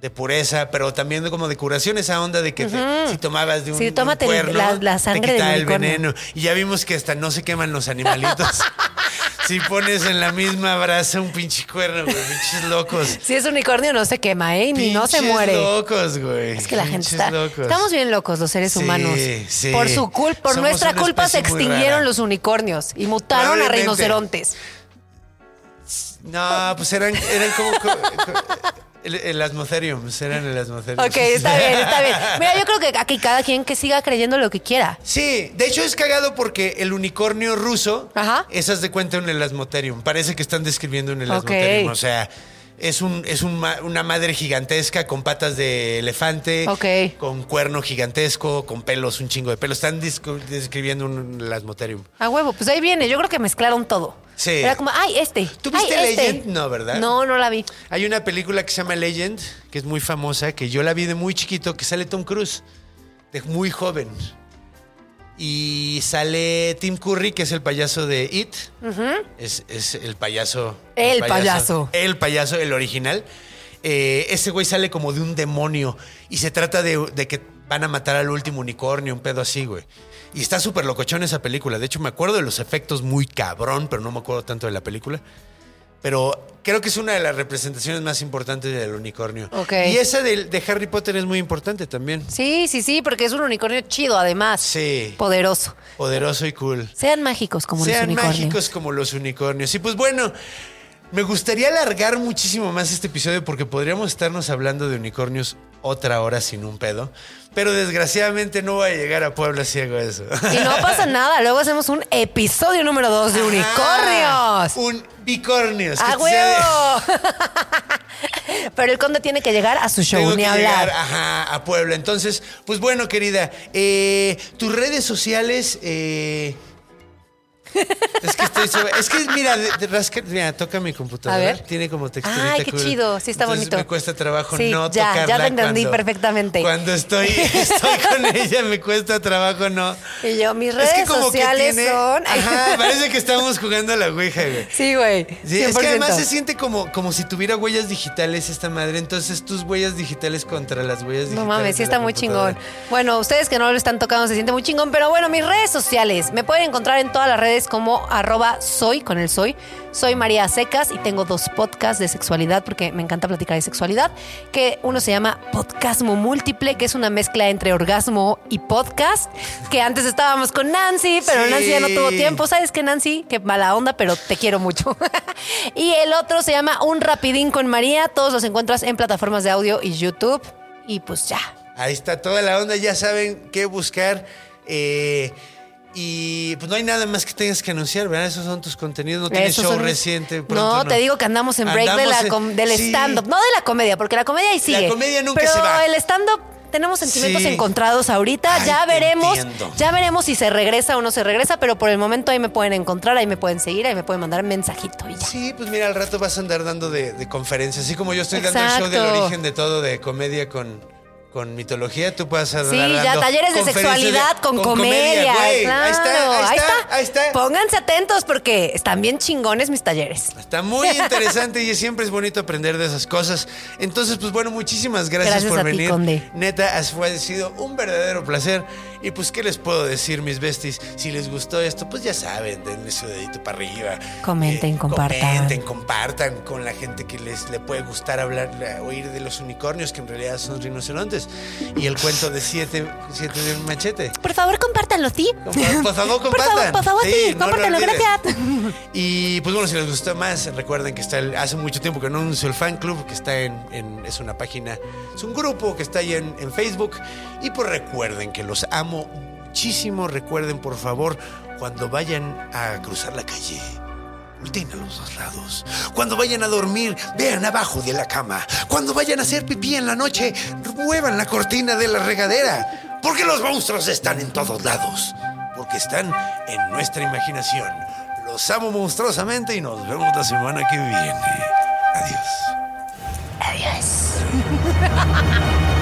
de pureza, pero también como de curación, esa onda de que te- si tomabas de un, Sí, un tómate cuerno, la- la sangre te del quitaba el veneno. Y ya vimos que hasta no se queman los animalitos. si pones en la misma brasa un pinche cuerno, güey, pinches locos. Si es unicornio no se quema, ¿eh? Ni no se Pinches muere. locos, güey. Es que la gente está. locos. Estamos bien locos los seres Sí, humanos. sí. Por su culpa, por Somos nuestra culpa se extinguieron los unicornios y mutaron a rinocerontes. No, pues eran, eran como. co- co- El, el Asmotherium, eran el Asmotherium. Ok, está bien, está bien. Mira, yo creo que aquí cada quien que siga creyendo lo que quiera. Sí, de hecho es cagado porque el unicornio ruso, Ajá. esas de cuenta un elasmoterium. Parece que están describiendo un Ok. elasmoterium. O sea, es, un, es un una madre gigantesca con patas de elefante, con cuerno gigantesco, con pelos, un chingo de pelos. Están describiendo un elasmoterium. A huevo, pues ahí viene. Yo creo que mezclaron todo. Sí. Era como, ay, este. ¿Tú ay, viste este. Legend? No, ¿verdad? No, no la vi. Hay una película que se llama Legend, que es muy famosa, que yo la vi de muy chiquito, que sale Tom Cruise, de muy joven. Y sale Tim Curry, que es el payaso de It. es, es el payaso. El payaso. El payaso, el original. Eh, ese güey sale como de un demonio. Y se trata de, de que van a matar al último unicornio, un pedo así, güey. Y está súper locochón esa película. De hecho, me acuerdo de los efectos muy cabrón, pero no me acuerdo tanto de la película. Pero creo que es una de las representaciones más importantes del unicornio. Y esa de, de Harry Potter es muy importante también. Sí, sí, sí, porque es un unicornio chido, además. Sí. Poderoso. Poderoso y cool. Sean mágicos como los Sean unicornios. mágicos como los unicornios. Y pues bueno, me gustaría alargar muchísimo más este episodio porque podríamos estarnos hablando de unicornios otra hora sin un pedo. Pero desgraciadamente no voy a llegar a Puebla si hago eso. Y no pasa nada, luego hacemos un episodio número dos de Ah, unicornios. un bicornios. ¡A huevo! Pero el conde tiene que llegar a su show, Tengo ni que hablar. llegar, ajá, a Puebla. Entonces, pues bueno, querida, eh, tus redes sociales. eh, es que estoy sobre- Es que, mira, de- de rasca- mira, toca mi computadora. A ver. Tiene como texturita. Ay, qué cool. chido, sí está Entonces bonito. Me cuesta trabajo Sí, no ya, tocarla. ya lo entendí cuando- perfectamente. Cuando estoy, estoy con ella, me cuesta trabajo no. Y yo, mis Es redes que como que sociales tiene- son. Ajá, parece que estamos jugando a la ouija, güey. Sí, güey. Sí, es que 100%. además se siente como, como si tuviera huellas digitales esta madre. Entonces tus huellas digitales contra las huellas digitales. No mames, sí está muy chingón. Bueno, ustedes que no lo están tocando se siente muy chingón, pero bueno, mis redes sociales. Me pueden encontrar en todas las redes como arroba soy, con el soy. Soy María Secas y tengo dos podcasts de sexualidad porque me encanta platicar de sexualidad. Que uno se llama Podcasmo Múltiple, que es una mezcla entre orgasmo y podcast. Que antes estábamos con Nancy, pero Sí. Nancy ya no tuvo tiempo. ¿Sabes qué, Nancy? Qué mala onda, pero te quiero mucho. y el otro se llama Un Rapidín con María. Todos los encuentras en plataformas de audio y YouTube. Y pues ya. Ahí está toda la onda, ya saben qué buscar. eh, y pues no hay nada más que tengas que anunciar, ¿verdad? Esos son tus contenidos. No tienes show son- reciente. no, te digo que andamos en break de la en- del sí. stand-up. No de la comedia, porque la comedia ahí sigue. comedia nunca pero se va. el stand-up tenemos sentimientos Sí. encontrados ahorita. Ay, ya veremos. entiendo. Ya veremos si se regresa o no se regresa, pero por el momento ahí me pueden encontrar, ahí me pueden seguir, ahí me pueden mandar mensajito y ya. Sí, pues mira, al rato vas a andar dando de, de conferencias. Así como yo estoy dando el show del origen de todo, de comedia con, con mitología, tú puedes andar Sí, ya talleres de sexualidad con, comedia. güey. claro. Ahí está, ahí está, ahí está. Pónganse atentos porque están bien chingones mis talleres. Está muy interesante y siempre es bonito aprender de esas cosas. Entonces, pues bueno, muchísimas gracias, Gracias por a ti, venir. Conde. Neta, ha sido un verdadero placer. Y pues, ¿qué les puedo decir, mis besties? Si les gustó esto, pues ya saben, denle su dedito para arriba. Comenten, compartan. Comenten, compartan con la gente que les le puede gustar hablar, la- oír de los unicornios, que en realidad son rinocerontes. Y el cuento de siete, siete de un machete. Por favor, compártanlo, ¿sí? Por favor, Por compartan. favor, por favor, sí, no compártanlo, gracias. Y pues bueno, si les gustó más, recuerden que está el- hace mucho tiempo que no anuncio el fan club, que está en, en- es una página, es un grupo que está ahí en, en Facebook. Y pues recuerden que los amo muchísimo. Recuerden, por favor, cuando vayan a cruzar la calle. Volteen a los dos lados. Cuando vayan a dormir, vean abajo de la cama. Cuando vayan a hacer pipí en la noche, muevan la cortina de la regadera. Porque los monstruos están en todos lados. Porque están en nuestra imaginación. Los amo monstruosamente y nos vemos la semana que viene. Adiós. Adiós.